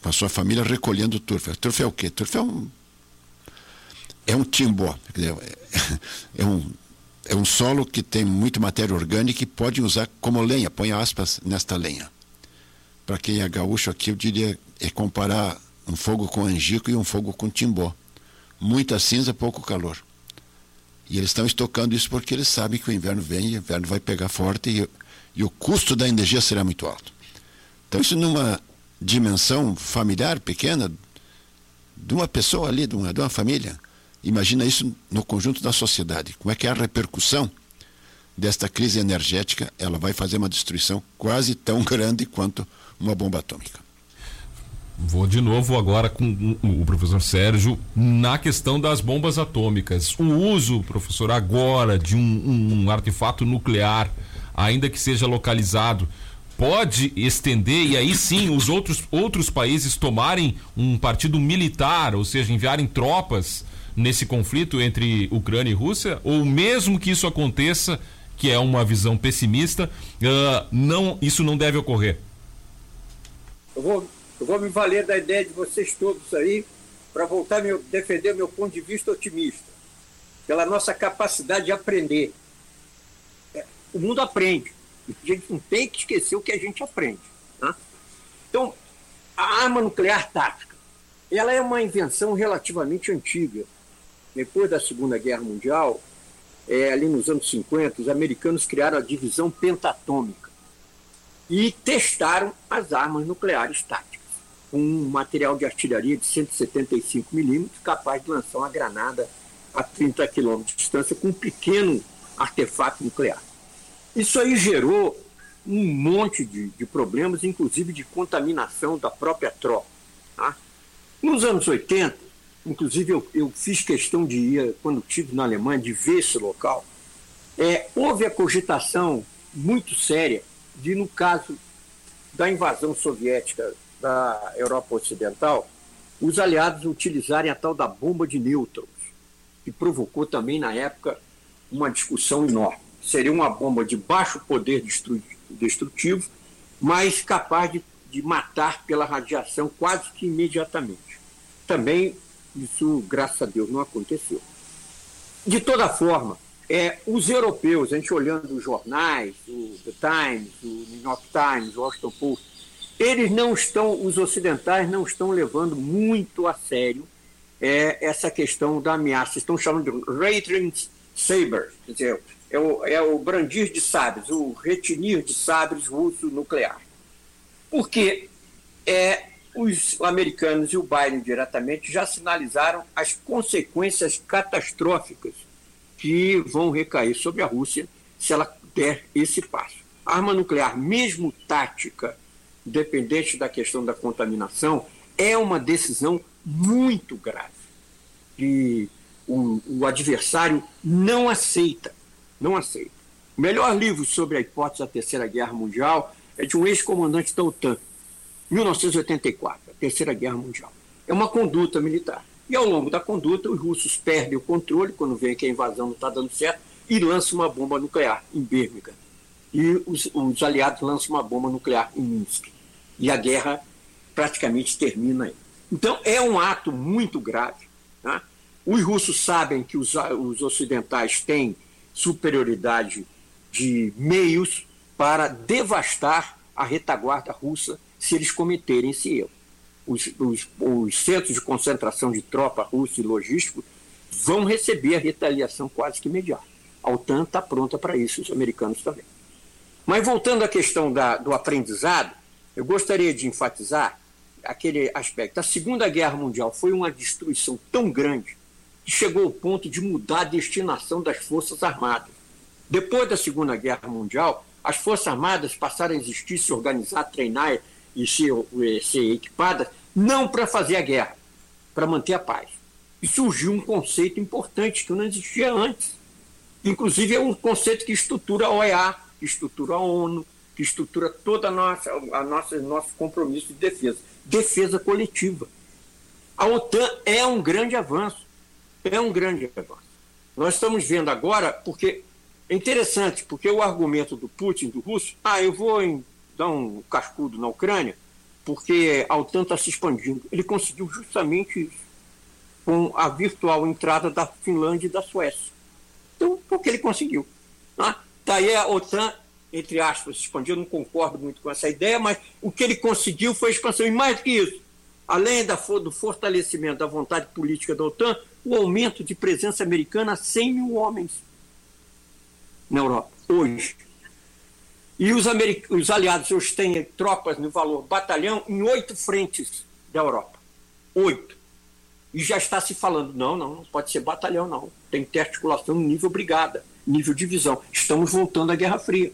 com a sua família recolhendo turfa. Turfa é o quê? Turfa é um. É um timbó. *laughs* É um, é um solo que tem muita matéria orgânica e pode usar como lenha, põe aspas nesta lenha. Para quem é gaúcho aqui, eu diria é comparar um fogo com angico e um fogo com timbó. Muita cinza, pouco calor. E eles estão estocando isso porque eles sabem que o inverno vem e o inverno vai pegar forte e, e o custo da energia será muito alto. Então, isso numa dimensão familiar pequena, de uma pessoa ali, de uma, de uma família. Imagina isso no conjunto da sociedade. Como é que é a repercussão desta crise energética? Ela vai fazer uma destruição quase tão *laughs* grande quanto uma bomba atômica. Vou de novo agora com o professor Sérgio na questão das bombas atômicas. O uso, professor, agora de um, um artefato nuclear, ainda que seja localizado, pode estender e aí sim os outros, outros países tomarem um partido militar, ou seja, enviarem tropas nesse conflito entre Ucrânia e Rússia? Ou mesmo que isso aconteça, que é uma visão pessimista, uh, não, isso não deve ocorrer? Eu vou Eu vou me valer da ideia de vocês todos aí para voltar a defender meu ponto de vista otimista, pela nossa capacidade de aprender. É, o mundo aprende. A gente não tem que esquecer o que a gente aprende. Tá? Então, a arma nuclear tática, ela é uma invenção relativamente antiga. Depois da Segunda Guerra Mundial, é, ali nos anos 50, os americanos criaram a divisão pentatômica e testaram as armas nucleares táticas, com um material de artilharia de 175 milímetros, capaz de lançar uma granada a 30 quilômetros de distância com um pequeno artefato nuclear. Isso aí gerou um monte de, de problemas, inclusive de contaminação da própria tropa. Tá? Nos anos 80, inclusive eu, eu, fiz questão de ir, quando estive na Alemanha, de ver esse local, é, houve a cogitação muito séria de, no caso da invasão soviética da Europa Ocidental, os aliados utilizarem a tal da bomba de nêutrons, que provocou também, na época, uma discussão enorme. Seria uma bomba de baixo poder destrutivo, mas capaz de, de matar pela radiação quase que imediatamente. Também isso, graças a Deus, não aconteceu. De toda forma, é, os europeus, a gente olhando os jornais, o The Times, o New York Times, o Washington Post, eles não estão, os ocidentais não estão levando muito a sério é, essa questão da ameaça. Estão chamando de rattling sabers, quer dizer, é o, é o brandir de sabres, o retinir de sabres russo nuclear. Porque é, os americanos e o Biden diretamente já sinalizaram as consequências catastróficas que vão recair sobre a Rússia se ela der esse passo. Arma nuclear, mesmo tática, dependente da questão da contaminação, é uma decisão muito grave. E o, o adversário não aceita, não aceita. O melhor livro sobre a hipótese da Terceira Guerra Mundial é de um ex-comandante da OTAN, 1984, a Terceira Guerra Mundial. É uma conduta militar. E ao longo da conduta, os russos perdem o controle quando veem que a invasão não está dando certo e lançam uma bomba nuclear em Birmingham. E os, os aliados lançam uma bomba nuclear em Minsk. E a guerra praticamente termina aí. Então, é um ato muito grave. Né? Os russos sabem que os, os ocidentais têm superioridade de meios para devastar a retaguarda russa se eles cometerem esse erro. Os, os, os centros de concentração de tropa russa e logístico vão receber a retaliação quase que imediata. A OTAN está pronta para isso, os americanos também. Mas voltando à questão da, do aprendizado, eu gostaria de enfatizar aquele aspecto. A Segunda Guerra Mundial foi uma destruição tão grande que chegou ao ponto de mudar a destinação das Forças Armadas. Depois da Segunda Guerra Mundial, as Forças Armadas passaram a existir, se organizar, treinar e ser, ser equipadas, não para fazer a guerra, para manter a paz. E surgiu um conceito importante que não existia antes. Inclusive, é um conceito que estrutura a OEA, que estrutura a ONU, que estrutura toda a nossa, a nossa nosso compromisso de defesa. Defesa coletiva. A OTAN é um grande avanço. É um grande avanço. Nós estamos vendo agora, porque é interessante, porque o argumento do Putin, do russo, ah, eu vou em, dar um cascudo na Ucrânia, porque a OTAN está se expandindo. Ele conseguiu justamente isso, com a virtual entrada da Finlândia e da Suécia. Então, porque ele conseguiu. Né? aí a OTAN entre aspas, expandiu, não concordo muito com essa ideia, mas o que ele conseguiu foi expansão. E mais que isso, além da, do fortalecimento da vontade política da OTAN, o aumento de presença americana a 100 mil homens na Europa, hoje. E os, os aliados hoje têm tropas no valor batalhão em oito frentes da Europa. Oito. E já está se falando, não, não, não pode ser batalhão, não. Tem que ter articulação no nível brigada, nível divisão. Estamos voltando à Guerra Fria.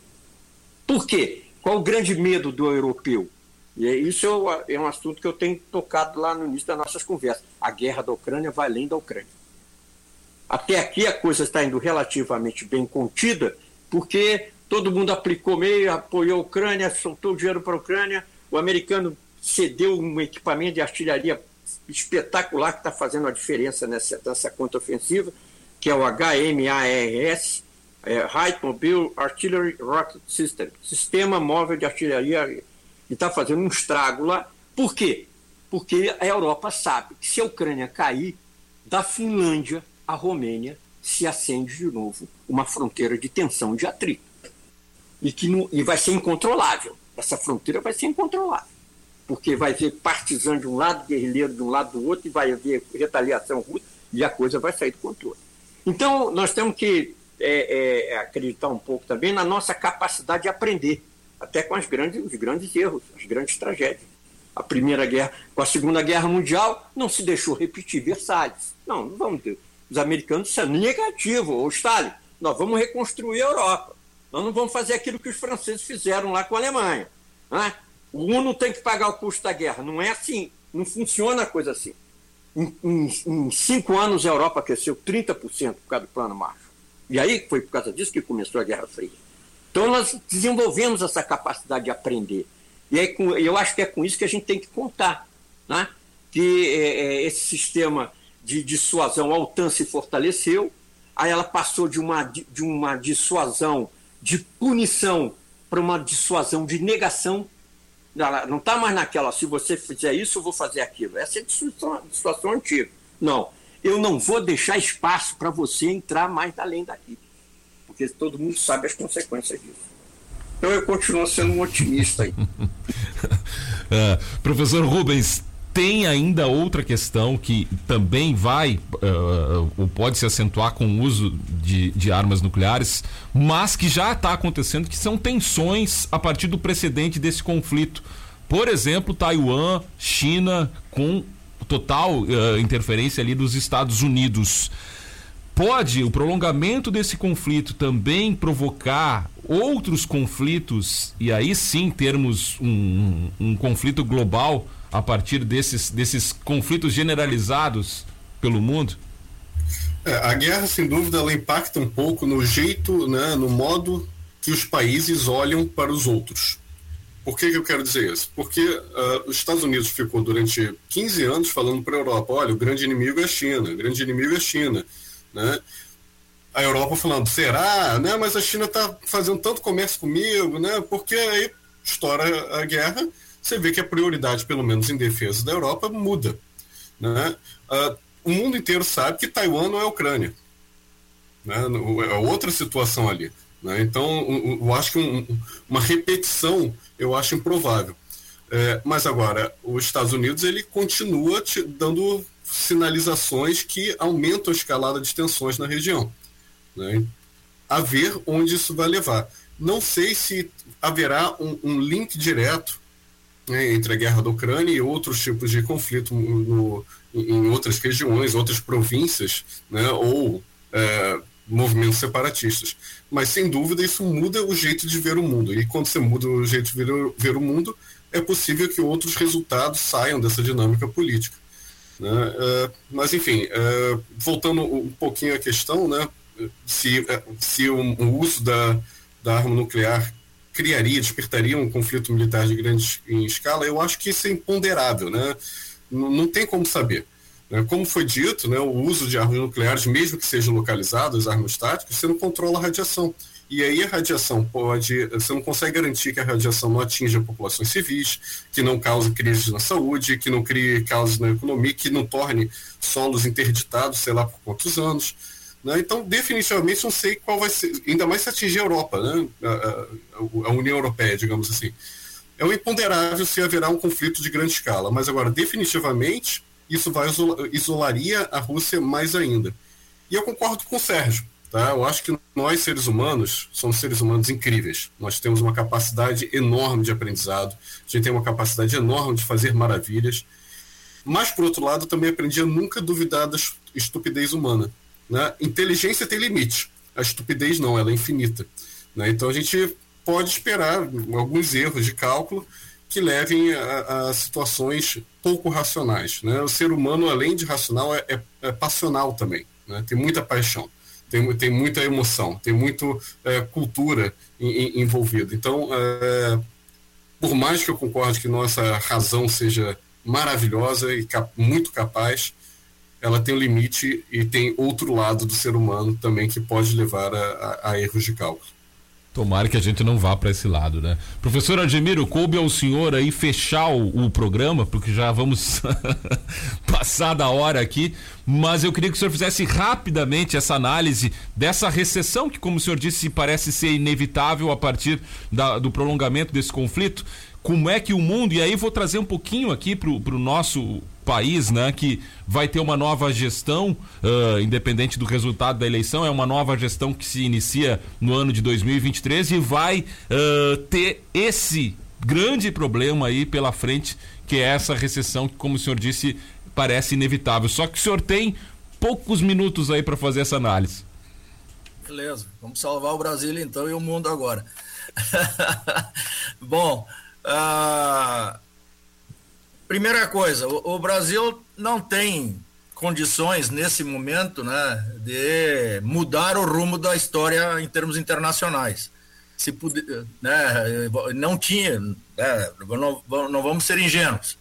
Por quê? Qual o grande medo do europeu? E é, isso é um assunto que eu tenho tocado lá no início das nossas conversas. A guerra da Ucrânia vai além da Ucrânia. Até aqui a coisa está indo relativamente bem contida, porque todo mundo aplicou meio, apoiou a Ucrânia, soltou dinheiro para a Ucrânia, o americano cedeu um equipamento de artilharia espetacular que está fazendo a diferença nessa, nessa conta ofensiva, que é o HMARS, é, Mobile Artillery Rocket System, sistema móvel de artilharia, e está fazendo um estrago lá. Por quê? Porque a Europa sabe que se a Ucrânia cair, da Finlândia à Romênia se acende de novo uma fronteira de tensão, de atrito. E, que não, e vai ser incontrolável. Essa fronteira vai ser incontrolável. Porque vai haver partizan de um lado, guerrilheiro de um lado do outro, e vai haver retaliação russa, e a coisa vai sair do controle. Então, nós temos que é, é, acreditar um pouco também na nossa capacidade de aprender, até com as grandes, os grandes erros, as grandes tragédias. A Primeira Guerra, com a Segunda Guerra Mundial, não se deixou repetir Versalhes. Não, não vamos ter. Os americanos são negativos, ou Stalin, nós vamos reconstruir a Europa. Nós não vamos fazer aquilo que os franceses fizeram lá com a Alemanha. Né? O UNO tem que pagar o custo da guerra. Não é assim. Não funciona a coisa assim. Em, em, em cinco anos, a Europa cresceu 30% por causa do plano Marshall. E aí foi por causa disso que começou a Guerra Fria. Então nós desenvolvemos essa capacidade de aprender. E aí, eu acho que é com isso que a gente tem que contar. Né? Que é, é, esse sistema de dissuasão, a OTAN se fortaleceu, aí ela passou de uma, de uma dissuasão de punição para uma dissuasão de negação. Ela não está mais naquela, se você fizer isso, eu vou fazer aquilo. Essa é a dissuasão, antiga. Não, eu não vou deixar espaço para você entrar mais além daqui. Porque todo mundo sabe as consequências disso. Então eu continuo sendo um otimista aí. uh, *laughs* professor Rubens, tem ainda outra questão que também vai uh, ou pode se acentuar com o uso de, de armas nucleares, mas que já está acontecendo, que são tensões a partir do precedente desse conflito. Por exemplo, Taiwan, China, com total uh, interferência ali dos Estados Unidos. Pode o prolongamento desse conflito também provocar outros conflitos e aí sim termos um, um, um conflito global? A partir desses, desses conflitos generalizados pelo mundo? É, a guerra, sem dúvida, ela impacta um pouco no jeito, né, no modo que os países olham para os outros. Por que, que eu quero dizer isso? Porque uh, os Estados Unidos ficou durante 15 anos falando para a Europa: olha, o grande inimigo é a China, o grande inimigo é a China. Né? A Europa falando: será? Né? Mas a China está fazendo tanto comércio comigo, né? porque aí estoura a guerra você vê que a prioridade, pelo menos em defesa da Europa, muda. Né? Uh, o mundo inteiro sabe que Taiwan não é Ucrânia. Né? É outra situação ali. Né? Então, eu acho que um, uma repetição eu acho improvável. É, mas agora, os Estados Unidos ele continua te dando sinalizações que aumentam a escalada de tensões na região. Né? A ver onde isso vai levar. Não sei se haverá um, um link direto né, entre a guerra da Ucrânia e outros tipos de conflito no, em outras regiões, outras províncias, né, ou é, movimentos separatistas. Mas, sem dúvida, isso muda o jeito de ver o mundo. E quando você muda o jeito de ver, ver o mundo, é possível que outros resultados saiam dessa dinâmica política. Né? É, mas, enfim, é, voltando um pouquinho à questão, né, se, é, se o, o uso da, da arma nuclear criaria, despertaria um conflito militar de grande escala, eu acho que isso é imponderável, né? Não, não tem como saber. Né? Como foi dito, né, o uso de armas nucleares, mesmo que sejam localizadas, armas táticas, você não controla a radiação. E aí a radiação pode, você não consegue garantir que a radiação não atinja populações civis, que não cause crises na saúde, que não crie causas na economia, que não torne solos interditados, sei lá por quantos anos. Né? Então, definitivamente, não sei qual vai ser, ainda mais se atingir a Europa, né? a, a, a União Europeia, digamos assim. É um imponderável se haverá um conflito de grande escala, mas agora, definitivamente, isso vai isolar, isolaria a Rússia mais ainda. E eu concordo com o Sérgio. Tá? Eu acho que nós, seres humanos, somos seres humanos incríveis. Nós temos uma capacidade enorme de aprendizado, a gente tem uma capacidade enorme de fazer maravilhas. Mas, por outro lado, também aprendi a nunca duvidar da estupidez humana. Né? Inteligência tem limite, a estupidez não, ela é infinita. Né? Então a gente pode esperar alguns erros de cálculo que levem a, a situações pouco racionais. Né? O ser humano, além de racional, é, é, é passional também. Né? Tem muita paixão, tem, tem muita emoção, tem muito é, cultura envolvida. Então, é, por mais que eu concorde que nossa razão seja maravilhosa e cap muito capaz, ela tem um limite e tem outro lado do ser humano também que pode levar a, a, a erros de cálculo. Tomara que a gente não vá para esse lado, né? Professor Admiro, coube ao senhor aí fechar o, o programa, porque já vamos *laughs* passar da hora aqui, mas eu queria que o senhor fizesse rapidamente essa análise dessa recessão que, como o senhor disse, parece ser inevitável a partir da, do prolongamento desse conflito. Como é que o mundo, e aí vou trazer um pouquinho aqui para o nosso país, né, que vai ter uma nova gestão, uh, independente do resultado da eleição, é uma nova gestão que se inicia no ano de 2023 e vai uh, ter esse grande problema aí pela frente, que é essa recessão que, como o senhor disse, parece inevitável. Só que o senhor tem poucos minutos aí para fazer essa análise. Beleza, vamos salvar o Brasil então e o mundo agora. *laughs* Bom, uh, Primeira coisa, o, Brasil não tem condições nesse momento né, de mudar o rumo da história em termos internacionais. Se puder, né, não tinha, né, não, não vamos ser ingênuos.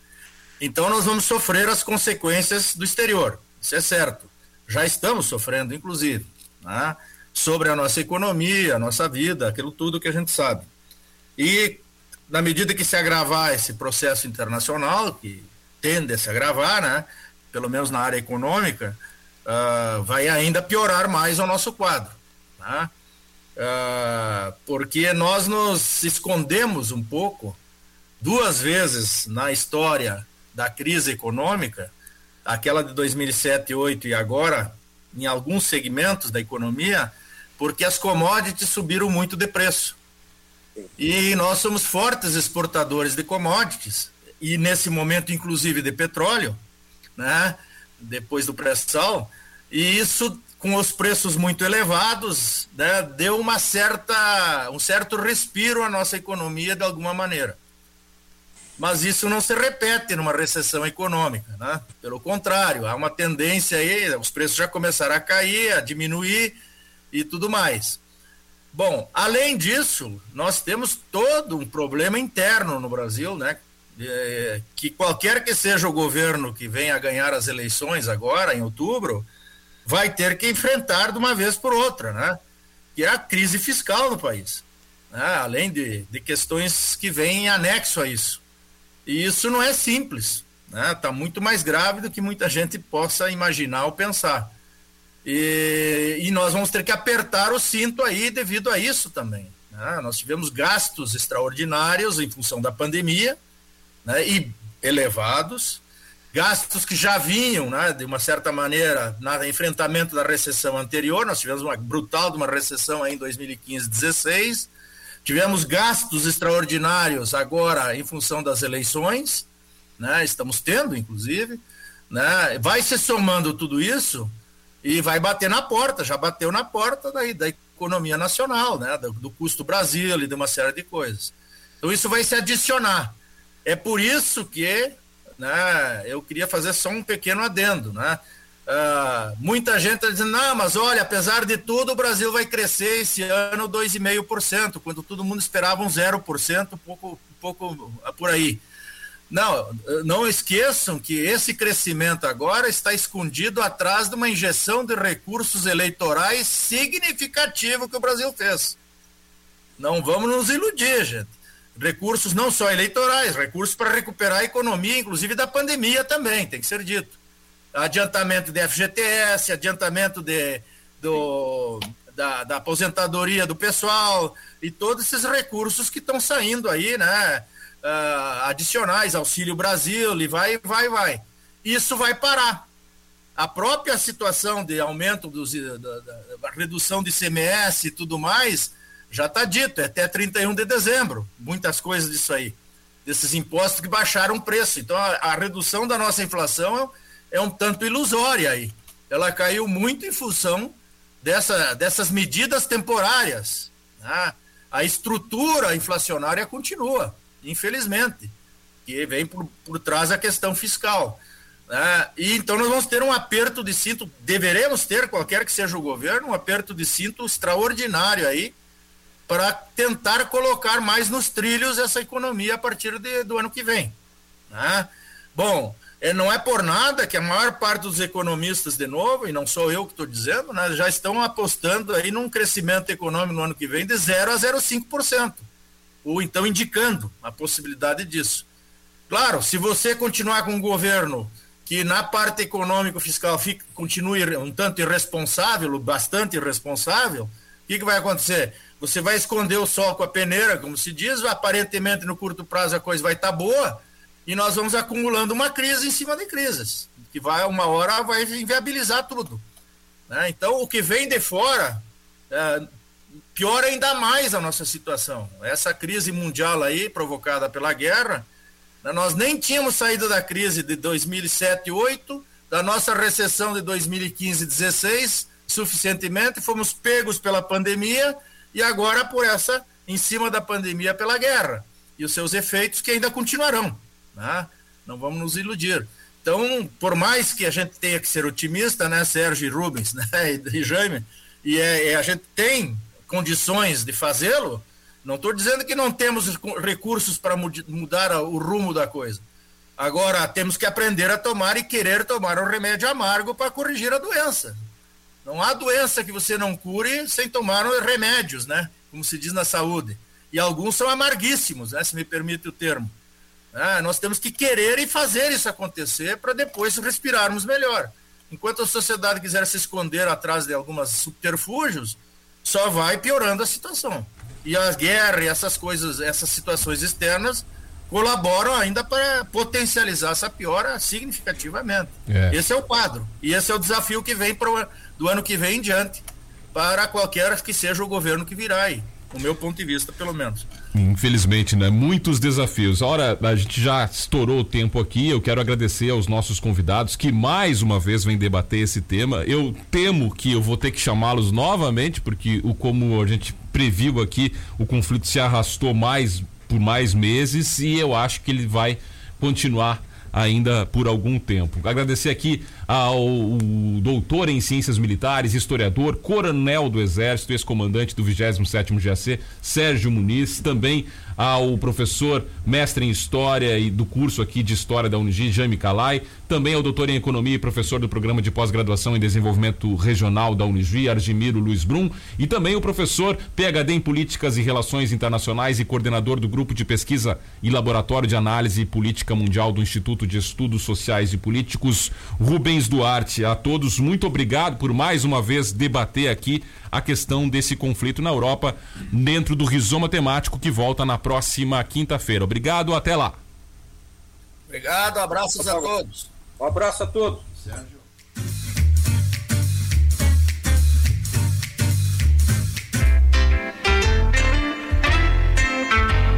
Então nós vamos sofrer as consequências do exterior, isso é certo. Já estamos sofrendo, inclusive, né, sobre a nossa economia, a nossa vida, aquilo tudo que a gente sabe. E na medida que se agravar esse processo internacional, que tende a se agravar, né, pelo menos na área econômica, uh, vai ainda piorar mais o nosso quadro. Né? Uh, porque nós nos escondemos um pouco, duas vezes na história da crise econômica, aquela de 2007 e 2008 e agora, em alguns segmentos da economia, porque as commodities subiram muito de preço. E nós somos fortes exportadores de commodities, e nesse momento, inclusive, de petróleo, né? depois do pré-sal, e isso com os preços muito elevados, né, deu uma certa, um certo respiro à nossa economia de alguma maneira. Mas isso não se repete numa recessão econômica, né? Pelo contrário, há uma tendência aí, os preços já começaram a cair, a diminuir e tudo mais. Bom, além disso, nós temos todo um problema interno no Brasil, né? É, que qualquer que seja o governo que venha a ganhar as eleições agora, em outubro, vai ter que enfrentar de uma vez por outra, né? Que é a crise fiscal no país. Né? Além de, de questões que vêm em anexo a isso. E isso não é simples, né? Está muito mais grave do que muita gente possa imaginar ou pensar. E, e nós vamos ter que apertar o cinto aí devido a isso também. Né? Nós tivemos gastos extraordinários em função da pandemia né? e elevados, gastos que já vinham, né, de uma certa maneira, no enfrentamento da recessão anterior. Nós tivemos uma brutal de uma recessão em 2015-16. Tivemos gastos extraordinários agora em função das eleições, né? Estamos tendo, inclusive, né? Vai se somando tudo isso e vai bater na porta, já bateu na porta daí, da economia nacional, né? Do, do, custo Brasil e de uma série de coisas. Então isso vai se adicionar. É por isso que né, eu queria fazer só um pequeno adendo. Né? Uh, muita gente está dizendo, não, mas olha, apesar de tudo, o Brasil vai crescer esse ano 2,5%, quando todo mundo esperava um 0%, um pouco, um pouco por aí. Não, não esqueçam que esse crescimento agora está escondido atrás de uma injeção de recursos eleitorais significativo que o Brasil fez. Não vamos nos iludir, gente. Recursos não só eleitorais, recursos para recuperar a economia, inclusive da pandemia também, tem que ser dito. Adiantamento de FGTS, adiantamento de, do, da, da aposentadoria do pessoal e todos esses recursos que estão saindo aí, né? Uh, adicionais, Auxílio Brasil, e vai, vai, vai. Isso vai parar. A própria situação de aumento dos, da, da, da redução de CMS e tudo mais, já está dito, é até 31 de dezembro. Muitas coisas disso aí. Desses impostos que baixaram o preço. Então, a, a redução da nossa inflação é, é um tanto ilusória aí. Ela caiu muito em função dessa, dessas medidas temporárias. Né? A estrutura inflacionária continua infelizmente, que vem por, por trás a questão fiscal. Né? E então nós vamos ter um aperto de cinto, deveremos ter, qualquer que seja o governo, um aperto de cinto extraordinário aí, para tentar colocar mais nos trilhos essa economia a partir de, do ano que vem. Né? Bom, é, não é por nada que a maior parte dos economistas, de novo, e não sou eu que estou dizendo, né, já estão apostando aí num crescimento econômico no ano que vem de 0 a 0,5%, ou então indicando a possibilidade disso. Claro, se você continuar com um governo que na parte econômico-fiscal continue um tanto irresponsável, bastante irresponsável, o que, que vai acontecer? Você vai esconder o sol com a peneira, como se diz, aparentemente no curto prazo a coisa vai estar tá boa, e nós vamos acumulando uma crise em cima de crises, que vai uma hora vai inviabilizar tudo. Né? Então, o que vem de fora é, piora ainda mais a nossa situação. Essa crise mundial aí, provocada pela guerra, né? nós nem tínhamos saído da crise de 2007 e 2008, da nossa recessão de 2015 e 2016, suficientemente, fomos pegos pela pandemia e agora por essa, em cima da pandemia, pela guerra e os seus efeitos que ainda continuarão. Né? Não vamos nos iludir. Então, por mais que a gente tenha que ser otimista, né, Sérgio e Rubens *laughs* né, e Jaime, e é, é, a gente tem condições de fazê-lo, não estou dizendo que não temos recursos para mudar o rumo da coisa. Agora, temos que aprender a tomar e querer tomar um remédio amargo para corrigir a doença. Não há doença que você não cure sem tomar remédios, né? Como se diz na saúde. E alguns são amarguíssimos, né? se me permite o termo. Ah, nós temos que querer e fazer isso acontecer para depois respirarmos melhor. Enquanto a sociedade quiser se esconder atrás de alguns subterfúgios, só vai piorando a situação. E a guerra e essas coisas, essas situações externas colaboram ainda para potencializar essa piora significativamente. É. Esse é o quadro. E esse é o desafio que vem pro, do ano que vem em diante para qualquer que seja o governo que virá aí. O meu ponto de vista, pelo menos. Infelizmente, né? Muitos desafios. Ora, a gente já estourou o tempo aqui. Eu quero agradecer aos nossos convidados que mais uma vez vêm debater esse tema. Eu temo que eu vou ter que chamá-los novamente, porque o como a gente previu aqui, o conflito se arrastou mais por mais meses e eu acho que ele vai continuar ainda por algum tempo. Agradecer aqui ao doutor em ciências militares, historiador, coronel do Exército, ex-comandante do 27º GAC, Sérgio Muniz, também ao professor mestre em História e do curso aqui de História da Unigi, Jaime Calai, também ao doutor em Economia e professor do Programa de Pós-Graduação em Desenvolvimento Regional da Unigi, Argimiro Luiz Brum, e também o professor PhD em Políticas e Relações Internacionais e coordenador do Grupo de Pesquisa e Laboratório de Análise e Política Mundial do Instituto de Estudos Sociais e Políticos, Rubens Duarte. A todos, muito obrigado por mais uma vez debater aqui a questão desse conflito na Europa dentro do rizoma temático que volta na próxima quinta-feira. Obrigado, até lá. Obrigado, abraços a todos. Um abraço a todos. Sérgio.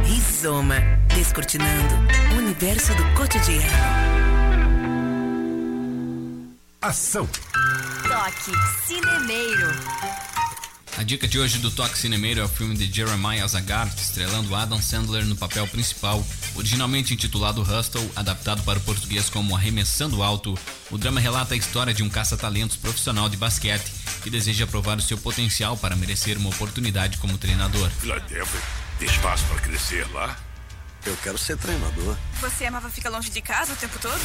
Rizoma, descortinando o universo do cotidiano. Ação. Toque Cinemeiro. A dica de hoje do Toque Cinemeiro é o filme de Jeremiah Zagart, estrelando Adam Sandler no papel principal. Originalmente intitulado Hustle, adaptado para o português como Arremessando Alto, o drama relata a história de um caça-talentos profissional de basquete que deseja provar o seu potencial para merecer uma oportunidade como treinador. Philadelphia, tem espaço para crescer lá? Eu quero ser treinador. Você amava ficar longe de casa o tempo todo?